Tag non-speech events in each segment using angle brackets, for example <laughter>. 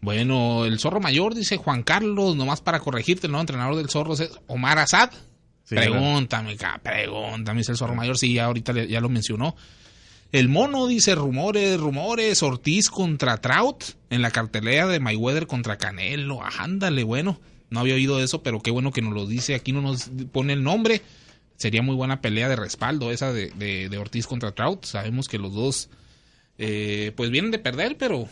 Bueno, el zorro mayor, dice Juan Carlos, nomás para corregirte, el nuevo entrenador del zorro es Omar Asad. pregúntame, pregúntame, dice el zorro mayor, sí, ya ahorita ya lo mencionó. El mono dice rumores, rumores, Ortiz contra Trout en la cartelera de Mayweather contra Canelo. Ándale, bueno, no había oído eso, pero qué bueno que nos lo dice. Aquí no nos pone el nombre. Sería muy buena pelea de respaldo esa de, de, Ortiz contra Trout. Sabemos que los dos eh, pues vienen de perder, pero,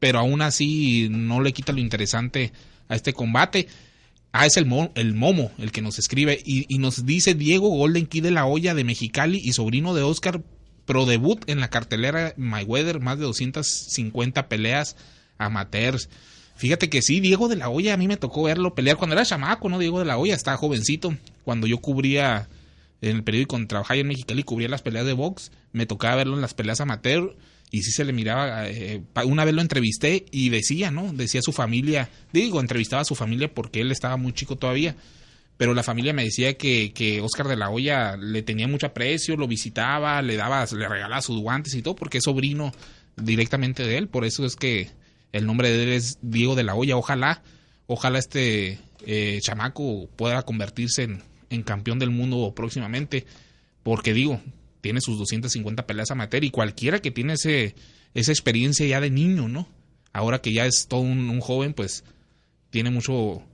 pero aún así no le quita lo interesante a este combate. Ah, es el, el Momo el que nos escribe y, y, nos dice Diego Golden Key de la Olla de Mexicali y sobrino de Oscar pro debut en la cartelera Mayweather, más de 250 peleas amateurs. Fíjate que sí, Diego de la Hoya, a mí me tocó verlo pelear cuando era chamaco, ¿no? Diego de la Hoya, estaba jovencito. Cuando yo cubría en el periódico, trabajaba en Mexicali cubría las peleas de box, me tocaba verlo en las peleas amateur y sí se le miraba. Eh, una vez lo entrevisté y decía, ¿no? Decía su familia, digo, entrevistaba a su familia porque él estaba muy chico todavía pero la familia me decía que, que Oscar de la Hoya le tenía mucho aprecio, lo visitaba, le daba, le regalaba sus guantes y todo, porque es sobrino directamente de él, por eso es que el nombre de él es Diego de la Hoya, ojalá, ojalá este eh, chamaco pueda convertirse en, en campeón del mundo próximamente, porque digo, tiene sus 250 peleas amateur y cualquiera que tiene ese, esa experiencia ya de niño, ¿no? Ahora que ya es todo un joven, pues tiene mucho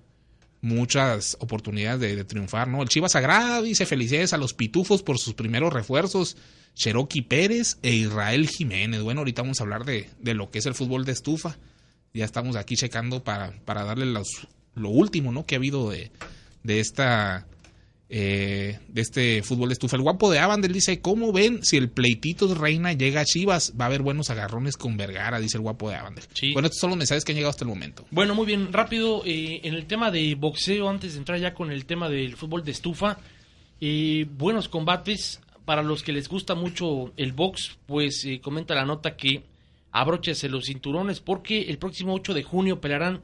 muchas oportunidades de, triunfar, ¿no? El Chivas Sagrada dice felicidades a los pitufos por sus primeros refuerzos, Cherokee Pérez e Israel Jiménez. Bueno, ahorita vamos a hablar de, de lo que es el fútbol de estufa. Ya estamos aquí checando para, para darle lo último, ¿no? Que ha habido de, de esta eh, de este fútbol de estufa. El guapo de Avandel dice, ¿cómo ven si el pleitito de Reina llega a Chivas? Va a haber buenos agarrones con Vergara, dice el guapo de Avandel. Bueno, estos son los mensajes que han llegado hasta el momento. Bueno, muy bien, rápido, eh, en el tema de boxeo, antes de entrar ya con el tema del fútbol de estufa, eh, buenos combates. Para los que les gusta mucho el box, pues comenta la nota que abróchese los cinturones porque el próximo 8 de junio pelearán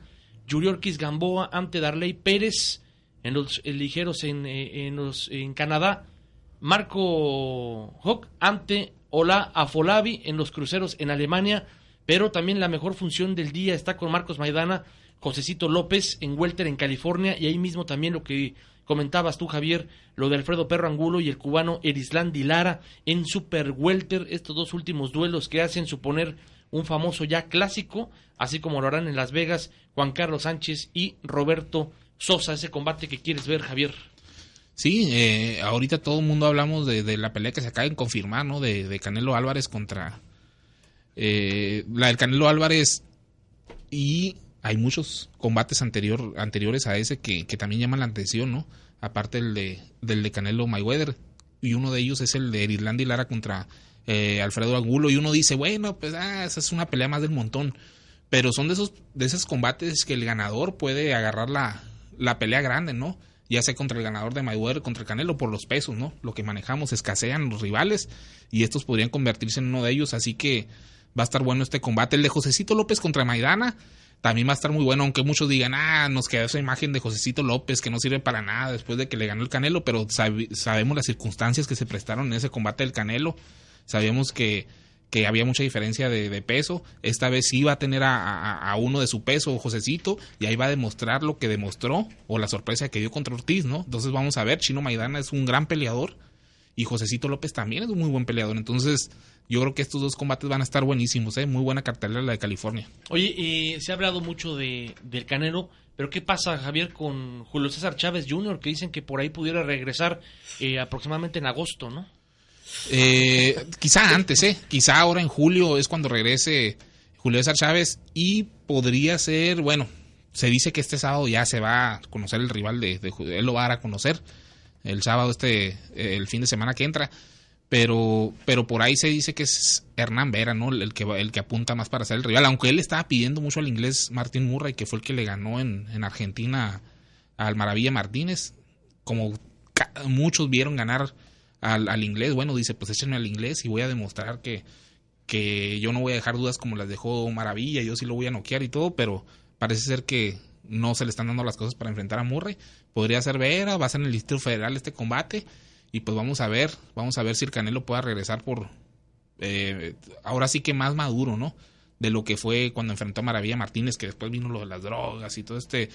Yuriorkis Gamboa ante Darley Pérez en los ligeros en, eh, en, los, en Canadá, Marco Hock ante Ola Afolabi en los cruceros en Alemania, pero también la mejor función del día está con Marcos Maidana, Josecito López en Welter en California y ahí mismo también lo que comentabas tú Javier, lo de Alfredo Perro Angulo y el cubano Erisland Lara en Super Welter, estos dos últimos duelos que hacen suponer un famoso ya clásico, así como lo harán en Las Vegas Juan Carlos Sánchez y Roberto Sosa, ese combate que quieres ver, Javier. Sí, eh, ahorita todo el mundo hablamos de, la pelea que se acaba de confirmar, ¿no? De, Canelo Álvarez contra eh, la del Canelo Álvarez y hay muchos combates anterior, anteriores a ese que, también llaman la atención, ¿no? Aparte del de, del de Canelo Mayweather y uno de ellos es el de Irlanda y Lara contra eh, Alfredo Angulo y uno dice, bueno, pues ah, esa es una pelea más del montón, pero son de esos, de esos combates que el ganador puede agarrar la, la pelea grande, ¿no? Ya sea contra el ganador de Mayweather, contra el Canelo, por los pesos, ¿no? Lo que manejamos, escasean los rivales y estos podrían convertirse en uno de ellos, así que va a estar bueno este combate. El de Josecito López contra Maidana también va a estar muy bueno, aunque muchos digan, ah, nos queda esa imagen de Josecito López que no sirve para nada después de que le ganó el Canelo, pero sabemos las circunstancias que se prestaron en ese combate del Canelo. Sabemos que que había mucha diferencia de, peso. Esta vez sí va a tener a, uno de su peso, Josecito, y ahí va a demostrar lo que demostró o la sorpresa que dio contra Ortiz, ¿no? Entonces vamos a ver, Chino Maidana es un gran peleador y Josecito López también es un muy buen peleador. Entonces yo creo que estos dos combates van a estar buenísimos, ¿eh? Muy buena cartelera la de California. Oye, se ha hablado mucho de, del Canelo. Pero ¿qué pasa, Javier, con Julio César Chávez Jr., que dicen que por ahí pudiera regresar eh, aproximadamente en agosto, ¿no? Eh, quizá antes, ¿eh? Quizá ahora en julio es cuando regrese Julio César Chávez y podría ser, bueno, se dice que este sábado ya se va a conocer el rival de, de él lo va a dar a conocer el sábado este, el fin de semana que entra, pero, pero por ahí se dice que es Hernán Vera, ¿no? El que, el que apunta más para ser el rival, aunque él estaba pidiendo mucho al inglés Martín Murray, que fue el que le ganó en, en Argentina al Maravilla Martínez, como muchos vieron ganar al, al inglés, bueno, dice, pues échenme al inglés y voy a demostrar que, que yo no voy a dejar dudas como las dejó Maravilla, yo sí lo voy a noquear y todo, pero parece ser que no se le están dando las cosas para enfrentar a Murray. Podría ser Vera, va a ser en el Distrito Federal este combate y pues vamos a ver, vamos a ver si el Canelo pueda regresar por eh, ahora sí que más maduro, ¿no? de lo que fue cuando enfrentó a Maravilla Martínez, que después vino lo de las drogas y todo este,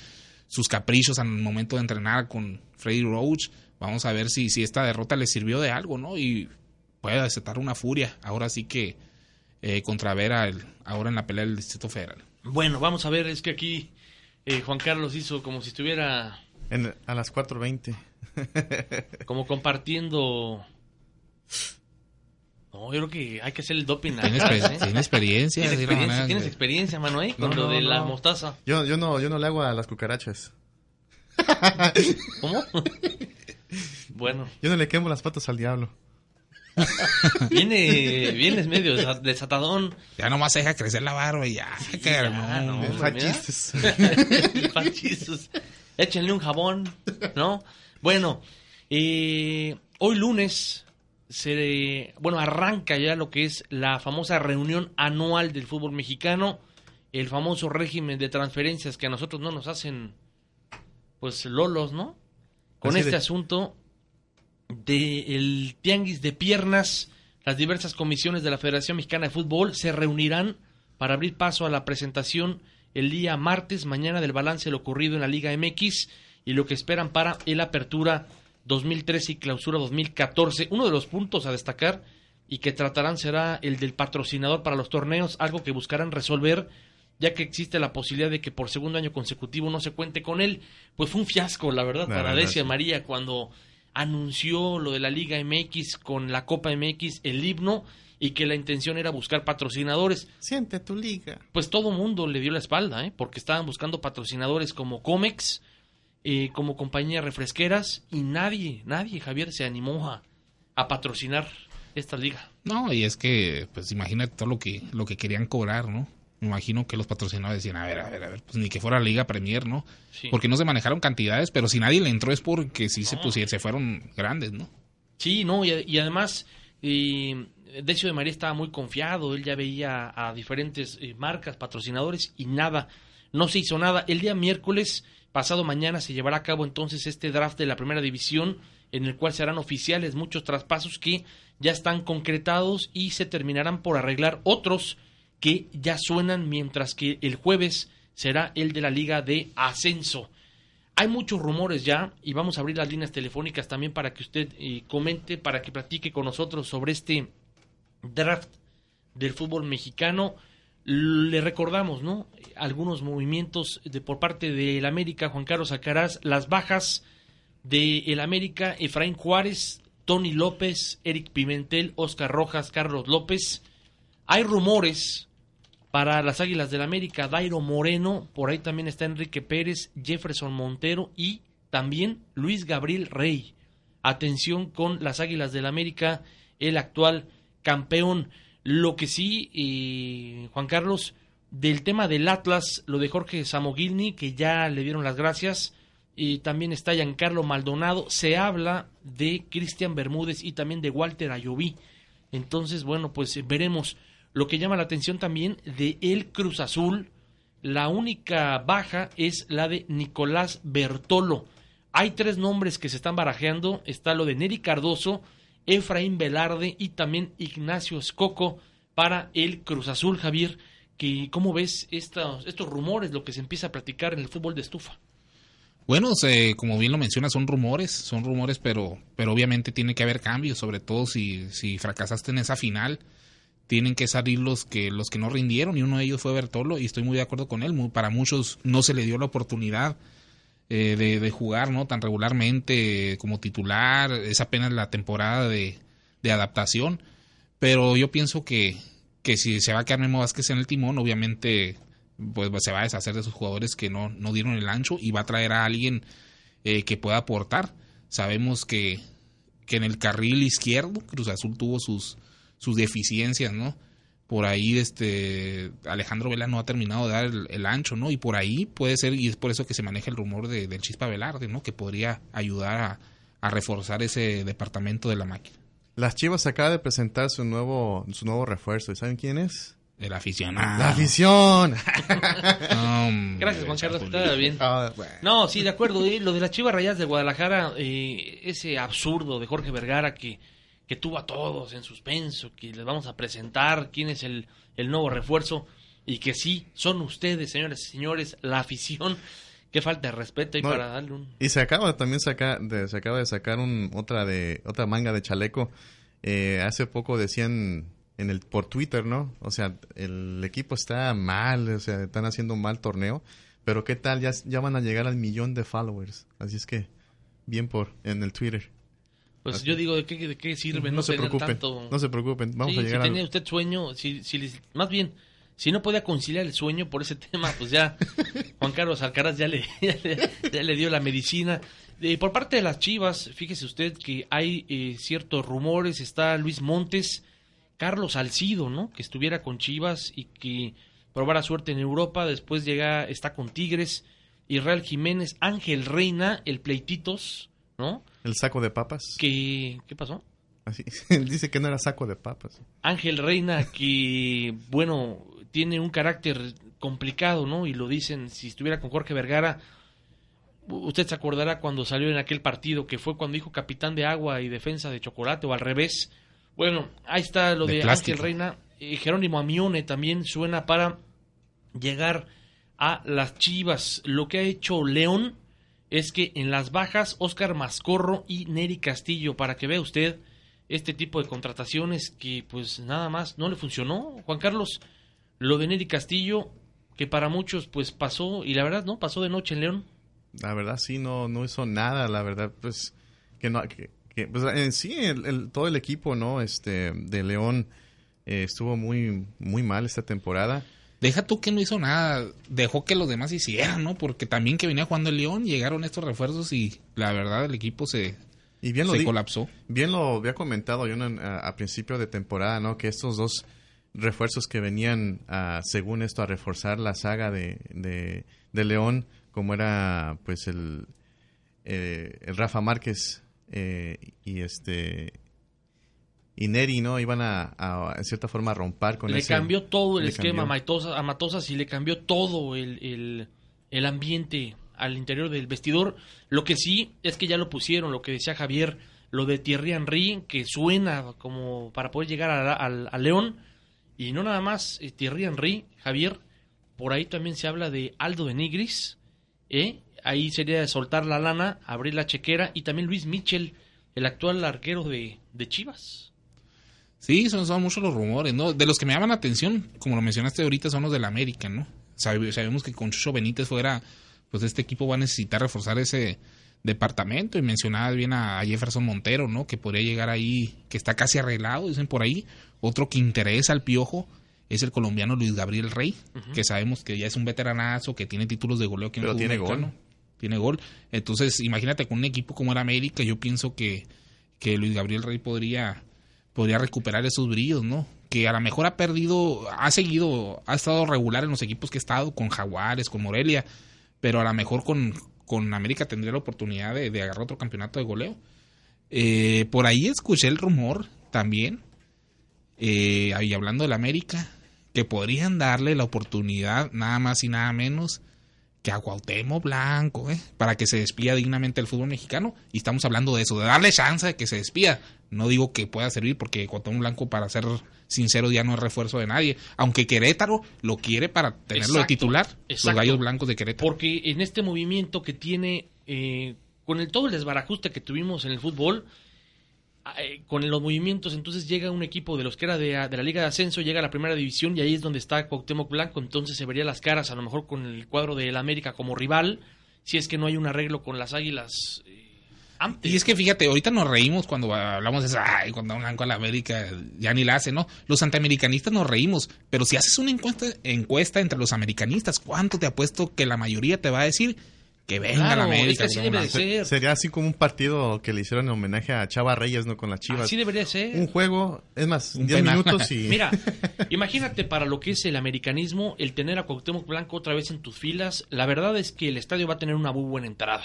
sus caprichos al momento de entrenar con Freddy Roach. Vamos a ver si, si esta derrota le sirvió de algo, ¿no? Y puede desatar una furia. Ahora sí que eh, contra Vera, el, ahora en la pelea del Distrito Federal. Bueno, vamos a ver, es que aquí eh, Juan Carlos hizo como si estuviera... En, a las 4.20. <laughs> como compartiendo no, yo creo que hay que hacer el doping. Tienes, <laughs> ¿eh? ¿Tiene experiencia. ¿Tienes experiencia, ¿Tienes experiencia mano, eh? Con lo de la mostaza. Yo, yo, no, yo no le hago a las cucarachas. ¿Cómo? <laughs> bueno. Yo no le quemo las patas al diablo. <laughs> Viene, vienes medio desatadón. Ya nomás deja crecer la barba y ya. Sí, ya no, <laughs> Échenle un jabón, ¿no? Bueno, eh, hoy lunes se bueno arranca ya lo que es la famosa reunión anual del fútbol mexicano, el famoso régimen de transferencias que a nosotros no nos hacen pues lolos, ¿no? Con este asunto del tianguis de piernas, las diversas comisiones de la Federación Mexicana de Fútbol se reunirán para abrir paso a la presentación el día martes, mañana del balance de lo ocurrido en la Liga MX y lo que esperan para el apertura 2013 y clausura 2014. Uno de los puntos a destacar y que tratarán será el del patrocinador para los torneos, algo que buscarán resolver ya que existe la posibilidad de que por segundo año consecutivo no se cuente con él. Pues fue un fiasco, la verdad, para Decia María cuando anunció lo de la Liga MX con la Copa MX, el himno, y que la intención era buscar patrocinadores. Siente tu liga. Pues todo mundo le dio la espalda, ¿eh? porque estaban buscando patrocinadores como Comex, eh, como compañía refresqueras y nadie, nadie, Javier, se animó a, a, patrocinar esta liga. No, y es que, pues imagínate todo lo que, lo que querían cobrar, ¿no? Me imagino que los patrocinadores decían, a ver, a ver, a ver, pues ni que fuera Liga Premier, ¿no? Porque no se manejaron cantidades, pero si nadie le entró es porque sí se pusieron, se fueron grandes, ¿no? Sí, no, y, además, eh, Decio de María estaba muy confiado, él ya veía a diferentes eh, marcas, patrocinadores y nada, no se hizo nada. El día miércoles Pasado mañana se llevará a cabo entonces este draft de la primera división en el cual serán oficiales muchos traspasos que ya están concretados y se terminarán por arreglar otros que ya suenan mientras que el jueves será el de la liga de ascenso. Hay muchos rumores ya y vamos a abrir las líneas telefónicas también para que usted eh, comente, para que platique con nosotros sobre este draft del fútbol mexicano. Le recordamos, ¿no? Algunos movimientos de, por parte del América, Juan Carlos Alcaraz, las bajas de el América, Efraín Juárez, Tony López, Eric Pimentel, Oscar Rojas, Carlos López. Hay rumores para las Águilas del América, Dairo Moreno, por ahí también está Enrique Pérez, Jefferson Montero y también Luis Gabriel Rey. Atención con las Águilas del América, el actual campeón. Lo que sí, eh, Juan Carlos, del tema del Atlas, lo de Jorge Samogilni, que ya le dieron las gracias, y también está Giancarlo Maldonado, se habla de Cristian Bermúdez y también de Walter Ayoví. Entonces, bueno, pues veremos. Lo que llama la atención también de el Cruz Azul, la única baja es la de Nicolás Bertolo. Hay tres nombres que se están barajeando, está lo de Neri Cardoso, Efraín Velarde y también Ignacio Escoco para el Cruz Azul, Javier. Que, ¿Cómo ves estos, estos rumores, lo que se empieza a platicar en el fútbol de estufa? Bueno, como bien lo menciona, son rumores, son rumores, pero, pero obviamente tiene que haber cambios, sobre todo si, si fracasaste en esa final, tienen que salir los que, los que no rindieron, y uno de ellos fue Bertolo, y estoy muy de acuerdo con él, para muchos no se le dio la oportunidad eh, de, jugar no tan regularmente como titular, es apenas la temporada de, adaptación, pero yo pienso que, que si se va a quedar Memo Vázquez en el timón, obviamente pues se va a deshacer de esos jugadores que no, no dieron el ancho y va a traer a alguien eh, que pueda aportar. Sabemos que, que en el carril izquierdo Cruz Azul tuvo sus, sus deficiencias, ¿no? por ahí este Alejandro Vela no ha terminado de dar el, ancho, ¿no? Y por ahí puede ser, y es por eso que se maneja el rumor de, del Chispa Velarde, ¿no? Que podría ayudar a, a, reforzar ese departamento de la máquina. Las Chivas acaba de presentar su nuevo, su nuevo refuerzo, ¿y saben quién es? El aficionado. ¡La afición! <laughs> Gracias, Juan Carlos. Está bien. Ah, no, sí, de acuerdo. ¿eh? Lo de las Chivas Rayas de Guadalajara, eh, ese absurdo de Jorge Vergara que que tuvo a todos en suspenso, que les vamos a presentar quién es el, el nuevo refuerzo. y que sí, son ustedes, señores y señores, la afición. Qué falta de respeto y No, para darle un... Y se acaba también de, se acaba de sacar un, otra de otra manga de chaleco. Eh, hace poco decían en el por Twitter, ¿no? O sea, el equipo está mal, o sea, están haciendo un mal torneo, pero qué tal ya ya van a llegar al millón de followers. Así es que bien por en el Twitter. Pues Así. yo digo, ¿de qué, de qué sirve no, se preocupen, tanto... no se preocupen, vamos Sí, a llegar si tenía usted sueño, si, si les- más bien, si no podía conciliar el sueño por ese <laughs> tema, pues ya Juan Carlos Alcaraz ya le, <laughs> ya le, ya le dio la medicina. Eh, por parte de las Chivas, fíjese usted que hay eh, ciertos rumores, está Luis Montes, Carlos Salcido, ¿no? Que estuviera con Chivas y que probara suerte en Europa, después llega, está con Tigres, Israel Jiménez, Ángel Reina, el Pleititos, ¿no? el saco de papas. Que, ¿qué pasó? Así, <laughs> dice que no era saco de papas. Ángel Reina, que, bueno, tiene un carácter complicado, ¿no? Y lo dicen, si estuviera con Jorge Vergara, usted se acordará cuando salió en aquel partido, que fue cuando dijo capitán de agua y defensa de chocolate, o al revés. Bueno, ahí está lo De de. Ángel Reina. Eh, Jerónimo Amione también suena para llegar a las Chivas. Lo que ha hecho León es que en las bajas, Oscar Mascorro y Neri Castillo, para que vea usted este tipo de contrataciones que pues nada más no le funcionó. Juan Carlos, lo de Neri Castillo, que para muchos pues pasó, y la verdad no, pasó de noche en León. La verdad sí no no hizo nada, la verdad pues que no que, pues en sí el, el- todo el equipo no este de León eh, estuvo muy muy mal esta temporada. Deja tú que no hizo nada, dejó que los demás hicieran, ¿no? Porque también que venía jugando el León, llegaron estos refuerzos y la verdad el equipo se, Y bien lo se colapsó. bien lo había comentado yo en- a, a principio de temporada, ¿no? Que estos dos refuerzos que venían a, según esto a reforzar la saga de, de, de León, como era pues el, eh, el Rafa Márquez eh, y este y Neri, ¿no? Iban a, a, en cierta forma a romper con le ese- cambió todo el le esquema a. Matosas, y le cambió todo el, el, el ambiente al interior del vestidor. Lo que sí es que ya lo pusieron, lo que decía Javier, lo de Thierry Henry, que suena como para poder llegar a, al- a León. Y no nada más eh, Thierry Henry, Javier, por ahí también se habla de Aldo de Nigris, ¿eh? ahí sería de soltar la lana, abrir la chequera, y también Luis Mitchell, el actual arquero de, de Chivas. Sí, son, son muchos los rumores, ¿no? De los que me llaman la atención, como lo mencionaste ahorita, son los del América, ¿no? Sabe- sabemos que con Chucho Benítez fuera, pues este equipo va a necesitar reforzar ese departamento y mencionabas bien a, a Jefferson Montero, ¿no? Que podría llegar ahí, que está casi arreglado, dicen por ahí. Otro que interesa al piojo es el colombiano Luis Gabriel Rey, que sabemos que ya es un veteranazo, que tiene títulos de goleo el Pero fútbol tiene gol. Tiene gol. Entonces, imagínate con un equipo como el América, yo pienso que, que Luis Gabriel Rey podría podría recuperar esos brillos, ¿no? Que a lo mejor ha perdido, ha seguido, ha estado regular en los equipos que ha estado, con Jaguares, con Morelia, pero a lo mejor con, con América tendría la oportunidad de, de agarrar otro campeonato de goleo. Eh, por ahí escuché el rumor también, eh, ahí hablando del América, que podrían darle la oportunidad nada más y nada menos que a Cuauhtémoc Blanco, ¿eh? para que se despida dignamente el fútbol mexicano. Y estamos hablando de eso, de darle chance de que se despida. No digo que pueda servir porque Cuauhtémoc Blanco, para ser sincero, ya no es refuerzo de nadie. Aunque Querétaro lo quiere para tenerlo de Exacto, titular, los. Gallos Blancos de Querétaro. Porque en este movimiento que tiene, eh, con el todo el desbarajuste que tuvimos en el fútbol, eh, con los movimientos, entonces llega un equipo de los que era de, de la Liga de Ascenso, llega a la primera división y ahí es donde está Cuauhtémoc Blanco, entonces se vería las caras a lo mejor con el cuadro del América como rival, si es que no hay un arreglo con las Águilas eh, antes. Y es que fíjate, ahorita nos reímos cuando hablamos de eso, ay, cuando un blanco a la América ya ni la hace, ¿no? Los antiamericanistas nos reímos, pero si haces una encuesta, encuesta entre los americanistas, ¿cuánto te apuesto que la mayoría te va a decir que venga Claro, la América? es que así Cuauhtémoc debe de Blanco? ser. Sería así como un partido que le hicieron en homenaje a Chava Reyes, ¿no? Con las Chivas. Así debería ser. Un juego, es más, Un 10 penal. minutos y... <laughs> Mira, imagínate para lo que es el americanismo, el tener a Cuauhtémoc Blanco otra vez en tus filas. La verdad es que el estadio va a tener una muy buena entrada.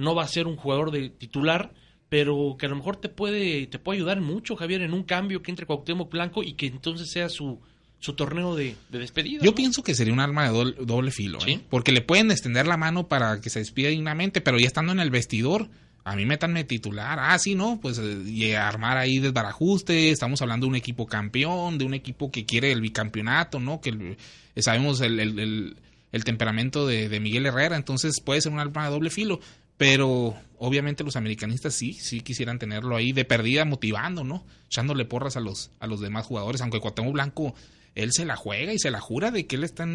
No va a ser un jugador de titular, pero que a lo mejor te puede te puede ayudar mucho, Javier, en un cambio que entre Cuauhtémoc Blanco y que entonces sea su, su torneo de, de despedida. Yo ¿no? pienso que sería un arma de doble, doble filo, ¿eh? Porque le pueden extender la mano para que se despida dignamente, pero ya estando en el vestidor, a mí métanme titular. Ah, sí, ¿no? Pues eh, y armar ahí desbarajuste. Estamos hablando de un equipo campeón, de un equipo que quiere el bicampeonato, ¿no? Que el- eh, sabemos el, el- el- el temperamento de, de Miguel Herrera, entonces puede ser un arma de doble filo. Pero obviamente los americanistas sí, sí quisieran tenerlo ahí de perdida, motivando, ¿no? Echándole porras a los, a los demás jugadores, aunque Cuauhtémoc Blanco, él se la juega y se la jura de que él está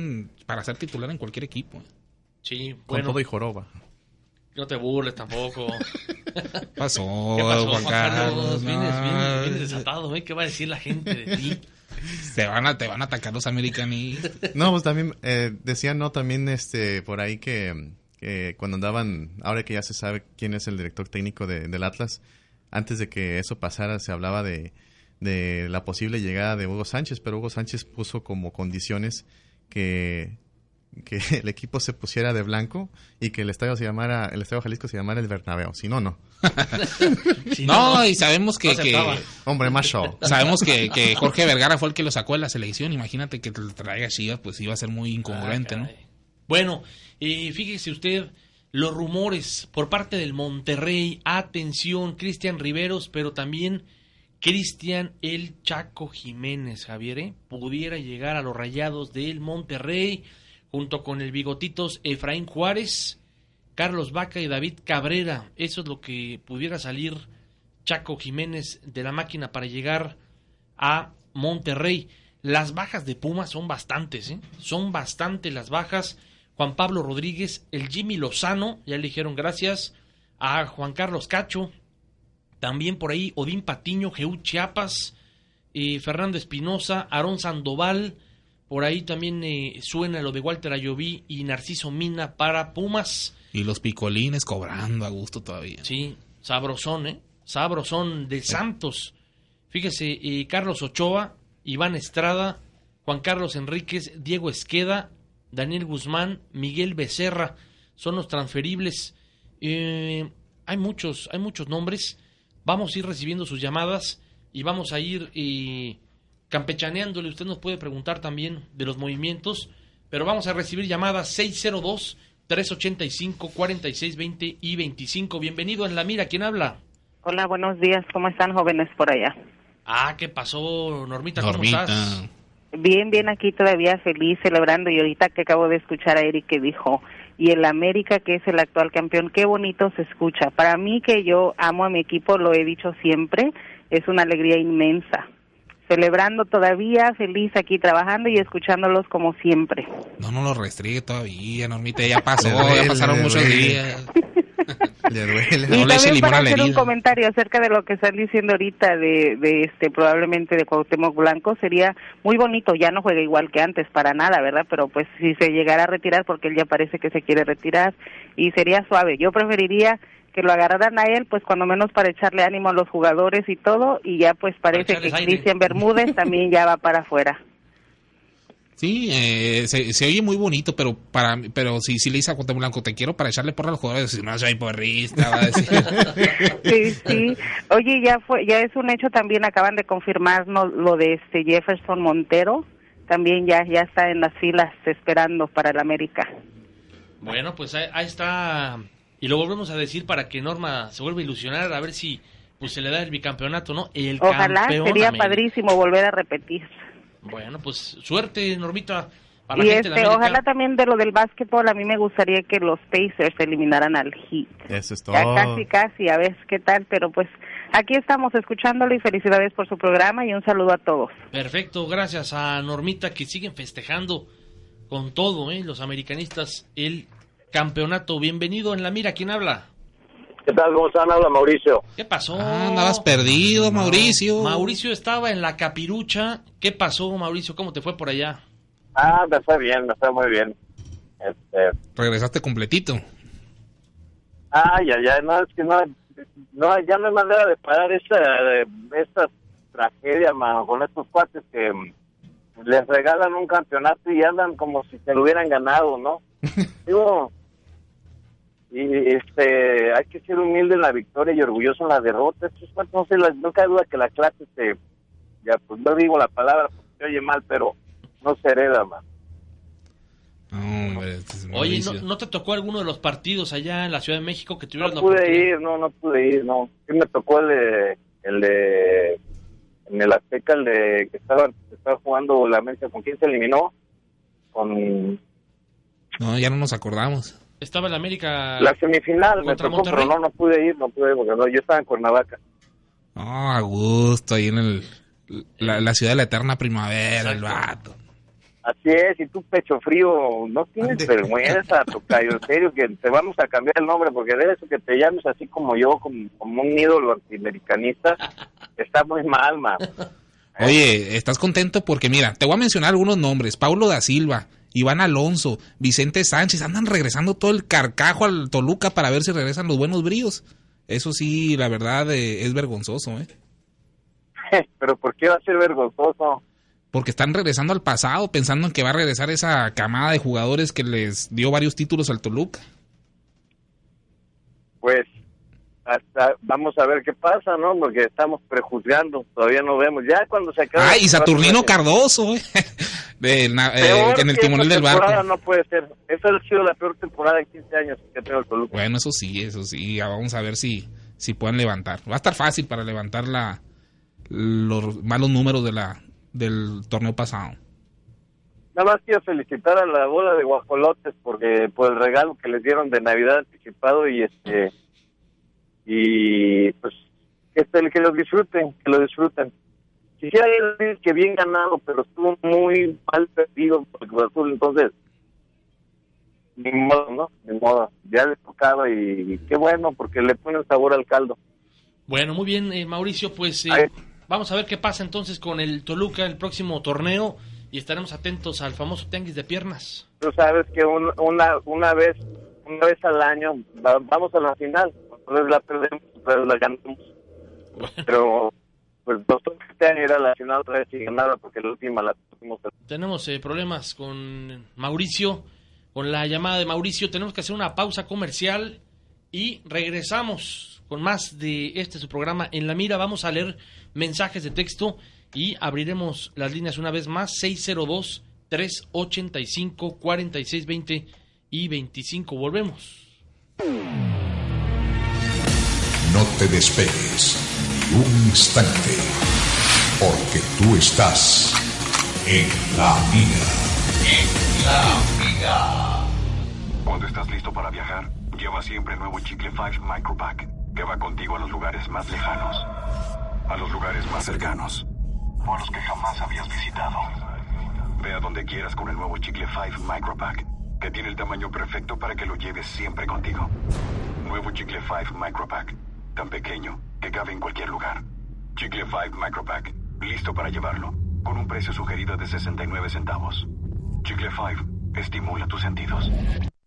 para ser titular en cualquier equipo. Sí, Con bueno, todo y joroba. no te burles tampoco. <laughs> Pasó, ¿Qué pasó, Juan Carlos? Vienes, vienes- vienes desatado, ¿eh? ¿Qué va a decir la gente de ti? Te van a, te van a atacar los americanistas. No, pues también eh, decían, no, también este, por ahí que, que cuando andaban, ahora que ya se sabe quién es el director técnico de- del Atlas, antes de que eso pasara se hablaba de, de la posible llegada de Hugo Sánchez, pero Hugo Sánchez puso como condiciones que, que <laughs> el equipo se pusiera de blanco y que el estadio se llamara, el estadio Jalisco se llamara el Bernabéu, si no, no. <laughs> Si no, y sabemos que, no que- aceptaba. Hombre, más show. sabemos que, que Jorge Vergara fue el que lo sacó de la selección. Imagínate que te lo traiga Chivas, pues iba a ser muy incongruente, Ah, ¿no? Bueno, y fíjese usted los rumores por parte del Monterrey. Atención, Cristian Riveros, pero también Cristian El Chaco Jiménez, Javier, ¿eh? pudiera llegar a los rayados del Monterrey junto con el bigotitos Efraín Juárez, Carlos Vaca y David Cabrera. Eso es lo que pudiera salir Chaco Jiménez de la máquina para llegar a Monterrey. Las bajas de Pumas son bastantes, ¿eh? Son bastantes las bajas. Juan Pablo Rodríguez, el Jimmy Lozano, ya le dijeron gracias a Juan Carlos Cacho. También por ahí Odín Patiño, Jeú Chiapas, eh, Fernando Espinosa, Aarón Sandoval. Por ahí también eh, suena lo de Walter Ayoví y Narciso Mina para Pumas. Y los picolines cobrando a gusto todavía. Sí, sabrosón, ¿eh? Sabrosón de Santos. Fíjese, eh, Carlos Ochoa, Iván Estrada, Juan Carlos Enríquez, Diego Esqueda, Daniel Guzmán, Miguel Becerra, son los transferibles. Eh, hay muchos, hay muchos nombres. Vamos a ir recibiendo sus llamadas y vamos a ir eh, campechaneándole. Usted nos puede preguntar también de los movimientos, pero vamos a recibir llamadas 602 385 4620 y 25. Bienvenido en la mira, ¿quién habla? Hola, buenos días. ¿Cómo están jóvenes por allá? Ah, ¿qué pasó, Normita? ¿Cómo Normita. estás? Bien, bien aquí todavía feliz celebrando y ahorita que acabo de escuchar a Eric que dijo y el América que es el actual campeón, qué bonito se escucha. Para mí que yo amo a mi equipo, lo he dicho siempre, es una alegría inmensa. Celebrando todavía, feliz aquí trabajando y escuchándolos como siempre. No, no lo restringe todavía, Normita. Ya <laughs> pasó, ya pasaron muchos días. Le duele. No y también para hacer un comentario acerca de lo que están diciendo ahorita de, de este probablemente de Cuauhtémoc Blanco sería muy bonito ya no juega igual que antes para nada verdad pero pues si se llegara a retirar porque él ya parece que se quiere retirar y sería suave yo preferiría que lo agarraran a él pues cuando menos para echarle ánimo a los jugadores y todo y ya pues parece que aire. Cristian Bermúdez también ya va para afuera Sí, eh, se, se oye muy bonito, pero para pero si, si le dice a Cuauhtémoc Blanco, te quiero para echarle porra a los jugadores, si no soy porrista, va a decir. <laughs> Sí, sí. Oye, ya fue, ya es un hecho también acaban de confirmarnos lo de este Jefferson Montero, también ya ya está en las filas esperando para el América. Bueno, pues ahí, ahí está. Y lo volvemos a decir para que Norma se vuelva a ilusionar, a ver si pues se le da el bicampeonato, ¿no? El Ojalá campeón sería América. padrísimo volver a repetir. Bueno, pues suerte, Normita. Para la Y gente de este, ojalá también de lo del básquetbol, a mí me gustaría que los Pacers eliminaran al Heat. Eso es Ya todo. casi, casi, a ver qué tal, pero pues aquí estamos escuchándolo y felicidades por su programa y un saludo a todos. Perfecto, gracias a Normita que siguen festejando con todo, ¿eh? Los americanistas, el campeonato. Bienvenido en la mira, ¿quién habla? ¿Qué tal? ¿Cómo están? Habla Mauricio. ¿Qué pasó? Ah, andabas perdido, Mauricio. Mauricio estaba en la capirucha. ¿Qué pasó, Mauricio? ¿Cómo te fue por allá? Ah, me fue bien, me fue muy bien. Este, Regresaste completito. ay, ay, ay, no, es que no, no, ya no hay manera de parar esta, esta tragedia, mano, con estos cuates que mm, les regalan un campeonato y andan como si se lo hubieran ganado, ¿no? <laughs> Digo, y este, hay que ser humilde en la victoria y orgulloso en la derrota. No sé, la- no cabe duda que la clase se, ya pues no digo la palabra porque se oye mal, pero no se hereda, man. Oye, ¿no, te tocó alguno de los partidos allá en la Ciudad de México que tuvieron No pude ir, no, no pude ir, no. Sí me tocó el de, el de en el Azteca, el de que estaba, estaba jugando la América, ¿con quién se eliminó? Con... No, ya no nos acordamos. Estaba en la América... La semifinal me tocó, pero no, no pude ir, no pude ir, porque no, yo estaba en Cuernavaca. No, a gusto, ahí en el, la, ciudad de la eterna primavera, el vato. Así es, y tú pecho frío, no tienes vergüenza, tocayo, en serio, que te vamos a cambiar el nombre, porque de eso que te llames así como yo, como, como un ídolo antiamericanista, <laughs> está muy mal, man. Oye, ¿estás contento? Porque mira, te voy a mencionar algunos nombres. Paulo da Silva, Iván Alonso, Vicente Sánchez, andan regresando todo el carcajo al Toluca para ver si regresan los buenos bríos. Eso sí, la verdad, eh, es vergonzoso, ¿eh? <laughs> Pero ¿por qué va a ser vergonzoso? porque están regresando al pasado pensando en que va a regresar esa camada de jugadores que les dio varios títulos al Toluca. Pues hasta vamos a ver qué pasa, ¿no? Porque estamos prejuzgando, todavía no vemos. Ya cuando se acabe... Ah, y Saturnino Cardoso, <laughs> ¿eh? eh en el timonel del barco. no puede ser. Esa ha sido la peor temporada en 15 años que ha tenido el Toluca. Bueno, eso sí, eso sí. vamos a ver si, si pueden levantar. Va a estar fácil para levantar la, los malos números de la, del torneo pasado. Nada más quiero felicitar a la bola de guajolotes porque por el regalo que les dieron de Navidad anticipado y este y pues que, este, que lo disfruten, que lo disfruten. Quisiera decir que bien ganado, pero estuvo muy mal perdido por el Cruz Azul, entonces ni modo, ¿no? Ni modo. Ya le tocaba y, qué bueno porque le pone sabor al caldo. Bueno, muy bien, eh, Mauricio, pues eh, Vamos a ver qué pasa entonces con el Toluca el próximo torneo y estaremos atentos al famoso tenguis de piernas. Tú sabes que una, una vez una vez al año vamos a la final, la perdemos, la ganamos. Pero pues nosotros este año la final otra vez y porque la última la tuvimos. Tenemos eh, problemas con Mauricio, con la llamada de Mauricio, tenemos que hacer una pausa comercial y regresamos con más de este su programa En la Mira. Vamos a leer mensajes de texto y abriremos las líneas una vez más 602 385 4620 y 25. Volvemos. No te despegues ni un instante, porque tú estás en la mira. En la mira. Cuando estás listo para viajar, lleva siempre el nuevo Chicle 5 Micropack que va contigo a los lugares más lejanos, a los lugares más cercanos, o a los que jamás habías visitado. Ve a donde quieras con el nuevo Chicle 5 Micropack, que tiene el tamaño perfecto para que lo lleves siempre contigo. Nuevo Chicle 5 Micropack, tan pequeño que cabe en cualquier lugar. Chicle 5 Micropack, listo para llevarlo, con un precio sugerido de 69 centavos. Chicle 5, estimula tus sentidos.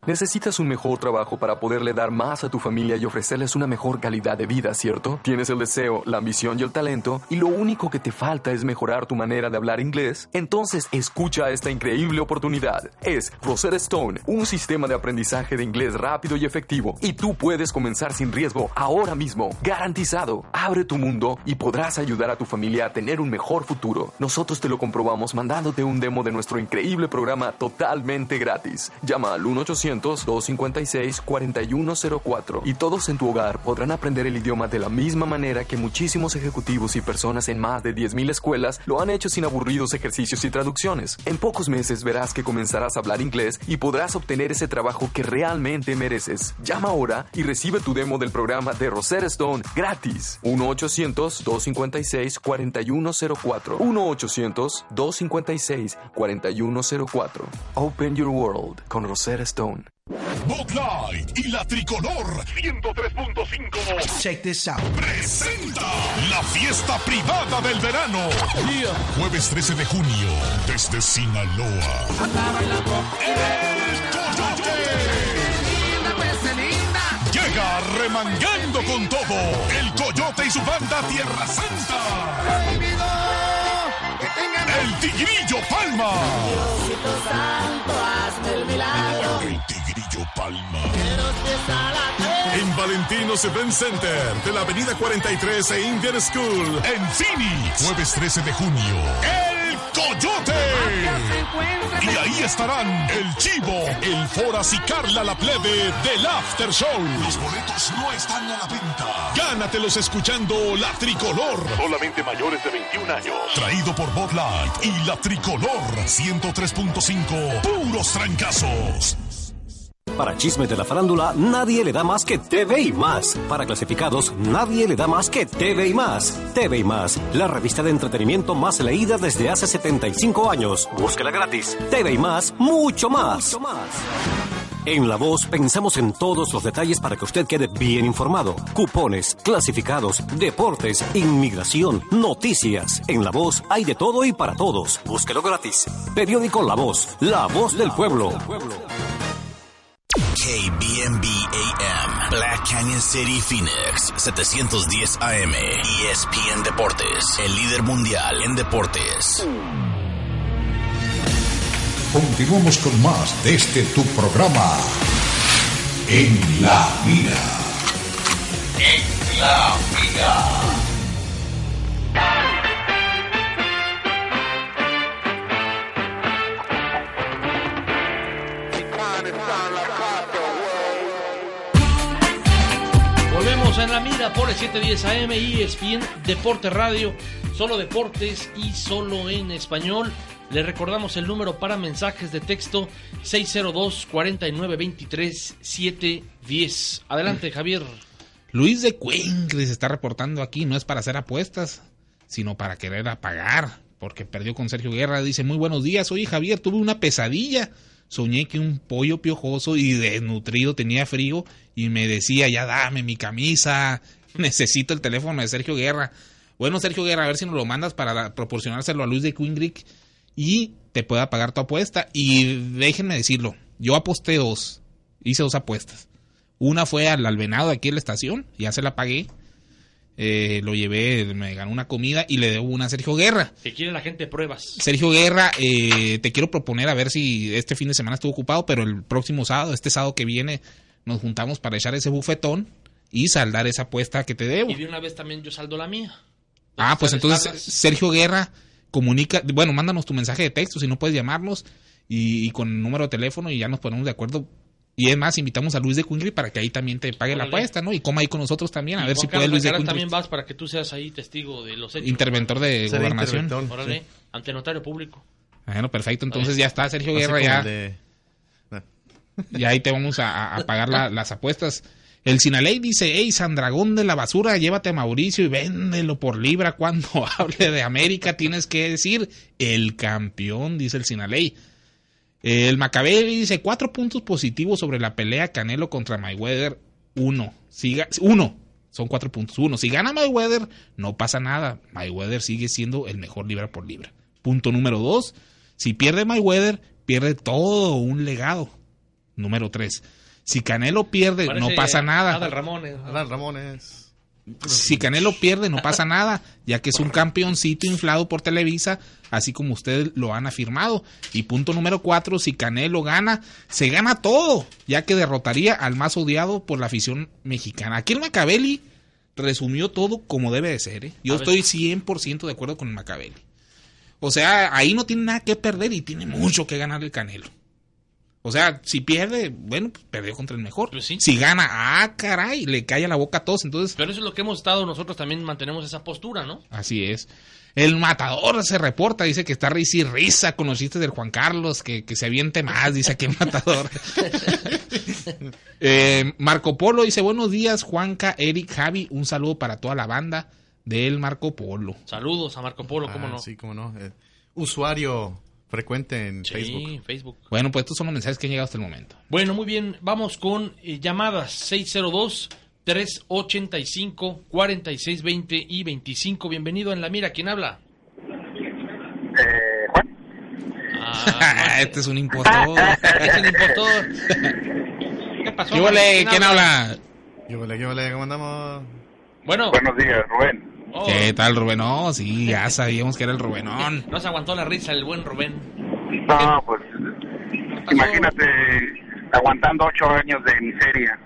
Necesitas un mejor trabajo para poderle dar más a tu familia y ofrecerles una mejor calidad de vida, ¿cierto? Tienes el deseo, la ambición y el talento y lo único que te falta es mejorar tu manera de hablar inglés. Entonces escucha esta increíble oportunidad. Es Rosetta Stone, un sistema de aprendizaje de inglés rápido y efectivo y tú puedes comenzar sin riesgo ahora mismo. Garantizado. Abre tu mundo y podrás ayudar a tu familia a tener un mejor futuro. Nosotros te lo comprobamos mandándote un demo de nuestro increíble programa totalmente gratis. Llama al 1 800 256-4104 y todos en tu hogar podrán aprender el idioma de la misma manera que muchísimos ejecutivos y personas en más de 10.000 escuelas lo han hecho sin aburridos ejercicios y traducciones. En pocos meses verás que comenzarás a hablar inglés y podrás obtener ese trabajo que realmente mereces. Llama ahora y recibe tu demo del programa de Rosetta Stone gratis. 1-800-256-4104. 1-800-256-4104. Open Your World con Rosetta Stone. Bud Light y la Tricolor 103.5 Check this out. Presenta la fiesta privada del verano. Jueves 13 de junio desde Sinaloa. El Coyote. Llega remangando con todo. El Coyote y su banda Tierra Santa. El Tigrillo Palma. Palma. En Valentinos Event Center de la Avenida 43 e Indian School en Phoenix. Jueves 13 de junio. El Coyote. Y ahí estarán el Chivo, el Foras y Carla la Plebe del After Show. Los boletos no están a la venta. Gánatelos escuchando La Tricolor. Solamente mayores de 21 años. Traído por Bud Light y La Tricolor 103.5. Puros trancazos. Para chisme de la farándula, nadie le da más que TV y más. Para clasificados, nadie le da más que TV y más. TV y más, la revista de entretenimiento más leída desde hace 75 años. Búsquela gratis. TV y más, mucho más. En La Voz pensamos en todos los detalles para que usted quede bien informado. Cupones, clasificados, deportes, inmigración, noticias. En La Voz hay de todo y para todos. Búsquelo gratis. Periódico La Voz, la voz del pueblo. KBMB AM, Black Canyon City, Phoenix, 710 AM, ESPN Deportes, el líder mundial en deportes. Continuamos con más de este tu programa. En la mira. En la mira. Volvemos en la mira por el 710 AM y ESPN Deporte Radio. Solo deportes y solo en español. Le recordamos el número para mensajes de texto 602-4923-710. Adelante, Javier. Luis de Cuencle se está reportando aquí. No es para hacer apuestas, sino para querer apagar. Porque perdió con Sergio Guerra. Dice, muy buenos días. Oye, Javier, tuve una pesadilla. Soñé que un pollo piojoso y desnutrido tenía frío y me decía, ya dame mi camisa, <laughs> necesito el teléfono de Sergio Guerra. Bueno, Sergio Guerra, a ver si nos lo mandas para proporcionárselo a Luis de Quingrick y te pueda pagar tu apuesta. Y déjenme decirlo, yo aposté dos, hice dos apuestas. Una fue al alvenado aquí en la estación, ya se la pagué. Eh, lo llevé, me ganó una comida y le debo una a Sergio Guerra. Que quiere la gente pruebas. Sergio Guerra, eh, te quiero proponer a ver si este fin de semana estuvo ocupado, pero el próximo sábado, este sábado que viene, nos juntamos para echar ese bufetón y saldar esa apuesta que te debo. Y de una vez también yo saldo la mía. Ah, pues entonces Sergio Guerra comunica, bueno, mándanos tu mensaje de texto si no puedes llamarnos y, y, con el número de teléfono y ya nos ponemos de acuerdo. Y es más, invitamos a Luis de Quingri para que ahí también te pague Órale. la apuesta, ¿no? Y coma ahí con nosotros también, a Y ver si puede Luis de Quingri. también vas para que tú seas ahí testigo de los hechos. Interventor de Ser gobernación. interventor. Órale, ante notario público. Bueno, perfecto, entonces ya está Sergio Así Guerra, ya, de- y ahí te vamos a, a- a pagar la- las apuestas. El Sinaley dice, hey, Sandragón de la basura, llévate a Mauricio y véndelo por libra. Cuando <laughs> hable de América tienes que decir el campeón, dice el Sinaley. El Macabé dice, cuatro puntos positivos sobre la pelea Canelo contra Mayweather. Uno. Si ga- uno. Son cuatro puntos. Uno. Si gana Mayweather, no pasa nada. Mayweather sigue siendo el mejor libra por libra. Punto número dos. Si pierde Mayweather, pierde todo un legado. Número tres. Si Canelo pierde, no pasa nada. Adal Ramones. Adal Ramones. Si Canelo pierde, no pasa nada, ya que es un campeoncito inflado por Televisa, así como ustedes lo han afirmado. Y punto número cuatro, si Canelo gana, se gana todo, ya que derrotaría al más odiado por la afición mexicana. Aquí el Macabelli resumió todo como debe de ser. ¿eh? Yo estoy 100% de acuerdo con el Macabelli. O sea, ahí no tiene nada que perder y tiene mucho que ganar el Canelo. O sea, si pierde, bueno, pues perdió contra el mejor. Pues sí. Si gana, ah, caray, le cae a la boca a todos. Entonces, Pero eso es lo que hemos estado, nosotros también mantenemos esa postura, ¿no? Así es. El matador se reporta, dice que está risa y risa con los chistes del Juan Carlos, que, que se aviente más, dice aquí el matador. <laughs> Eh, Marco Polo dice, buenos días, Juanca, Eric, Javi, un saludo para toda la banda del Marco Polo. Saludos a Marco Polo, ¿cómo Ah, no? Sí, cómo no. Eh, usuario frecuente en Sí, Facebook. Facebook. Bueno, pues estos son los mensajes que han llegado hasta el momento. Bueno, muy bien, vamos con eh, llamadas 602 385 4620 y 25. Bienvenido en la mira, ¿quién habla? Ah, <laughs> este es un impostor. es el impostor. ¿Qué pasó? ¿Qué huele? ¿Quién habla? ¿Qué huele, qué huele? ¿Cómo andamos? Bueno, Buenos días, Rubén. Oh, ¿Qué tal, Rubén? No, sí, ya sabíamos que era el Rubenón. <laughs> no se aguantó la risa el buen Rubén. No, pues imagínate aguantando ocho años de miseria,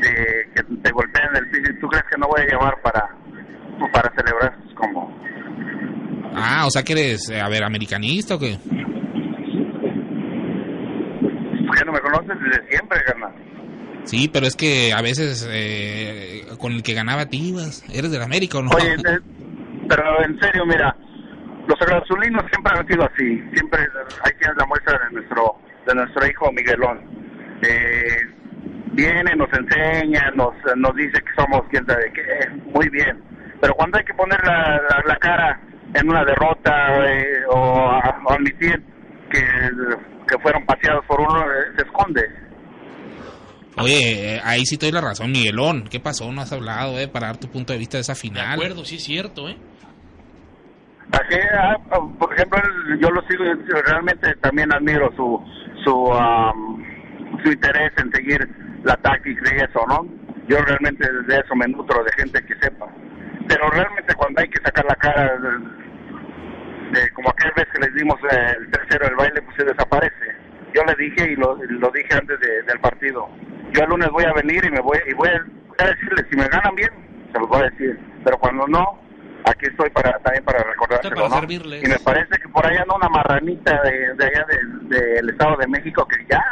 de que te golpean el piso y tú crees que no voy a llevar para, para celebrar como Ah, o sea que eres, eh, a ver, americanista o qué? ¿Por no me conoces desde siempre, carnal? Sí, pero es que a veces eh, con el que ganaba te ibas. ¿Eres del América o no? Oye, eh, pero en serio, mira, los azulinos siempre han sido así. Siempre hay tienes la muestra de nuestro de nuestro hijo Miguelón. Eh, viene, nos enseña, nos, nos dice que somos quien sabe qué, muy bien. Pero cuando hay que poner la, la, cara en una derrota eh, o, admitir que, que, fueron paseados por uno, eh, se esconde. Oye, eh, ahí sí te doy la razón, Miguelón. ¿Qué pasó? No has hablado, eh, para dar tu punto de vista de esa final. De acuerdo, sí es cierto, ¿eh? Ah, por ejemplo, yo lo sigo, realmente también admiro su su, su interés en seguir la táctica y eso, ¿no? Yo realmente de eso me nutro, de gente que sepa. Pero realmente cuando hay que sacar la cara, de, como aquella vez que les dimos eh, el tercero del baile, pues se desaparece. Yo le dije y lo, lo dije antes del partido. Yo el lunes voy a venir y me voy y voy a, decirles, si me ganan bien, se los voy a decir. Pero cuando no, aquí estoy para también para recordárselo, ¿no? Y me parece que por allá anda una marranita de, de allá del Estado de México que ya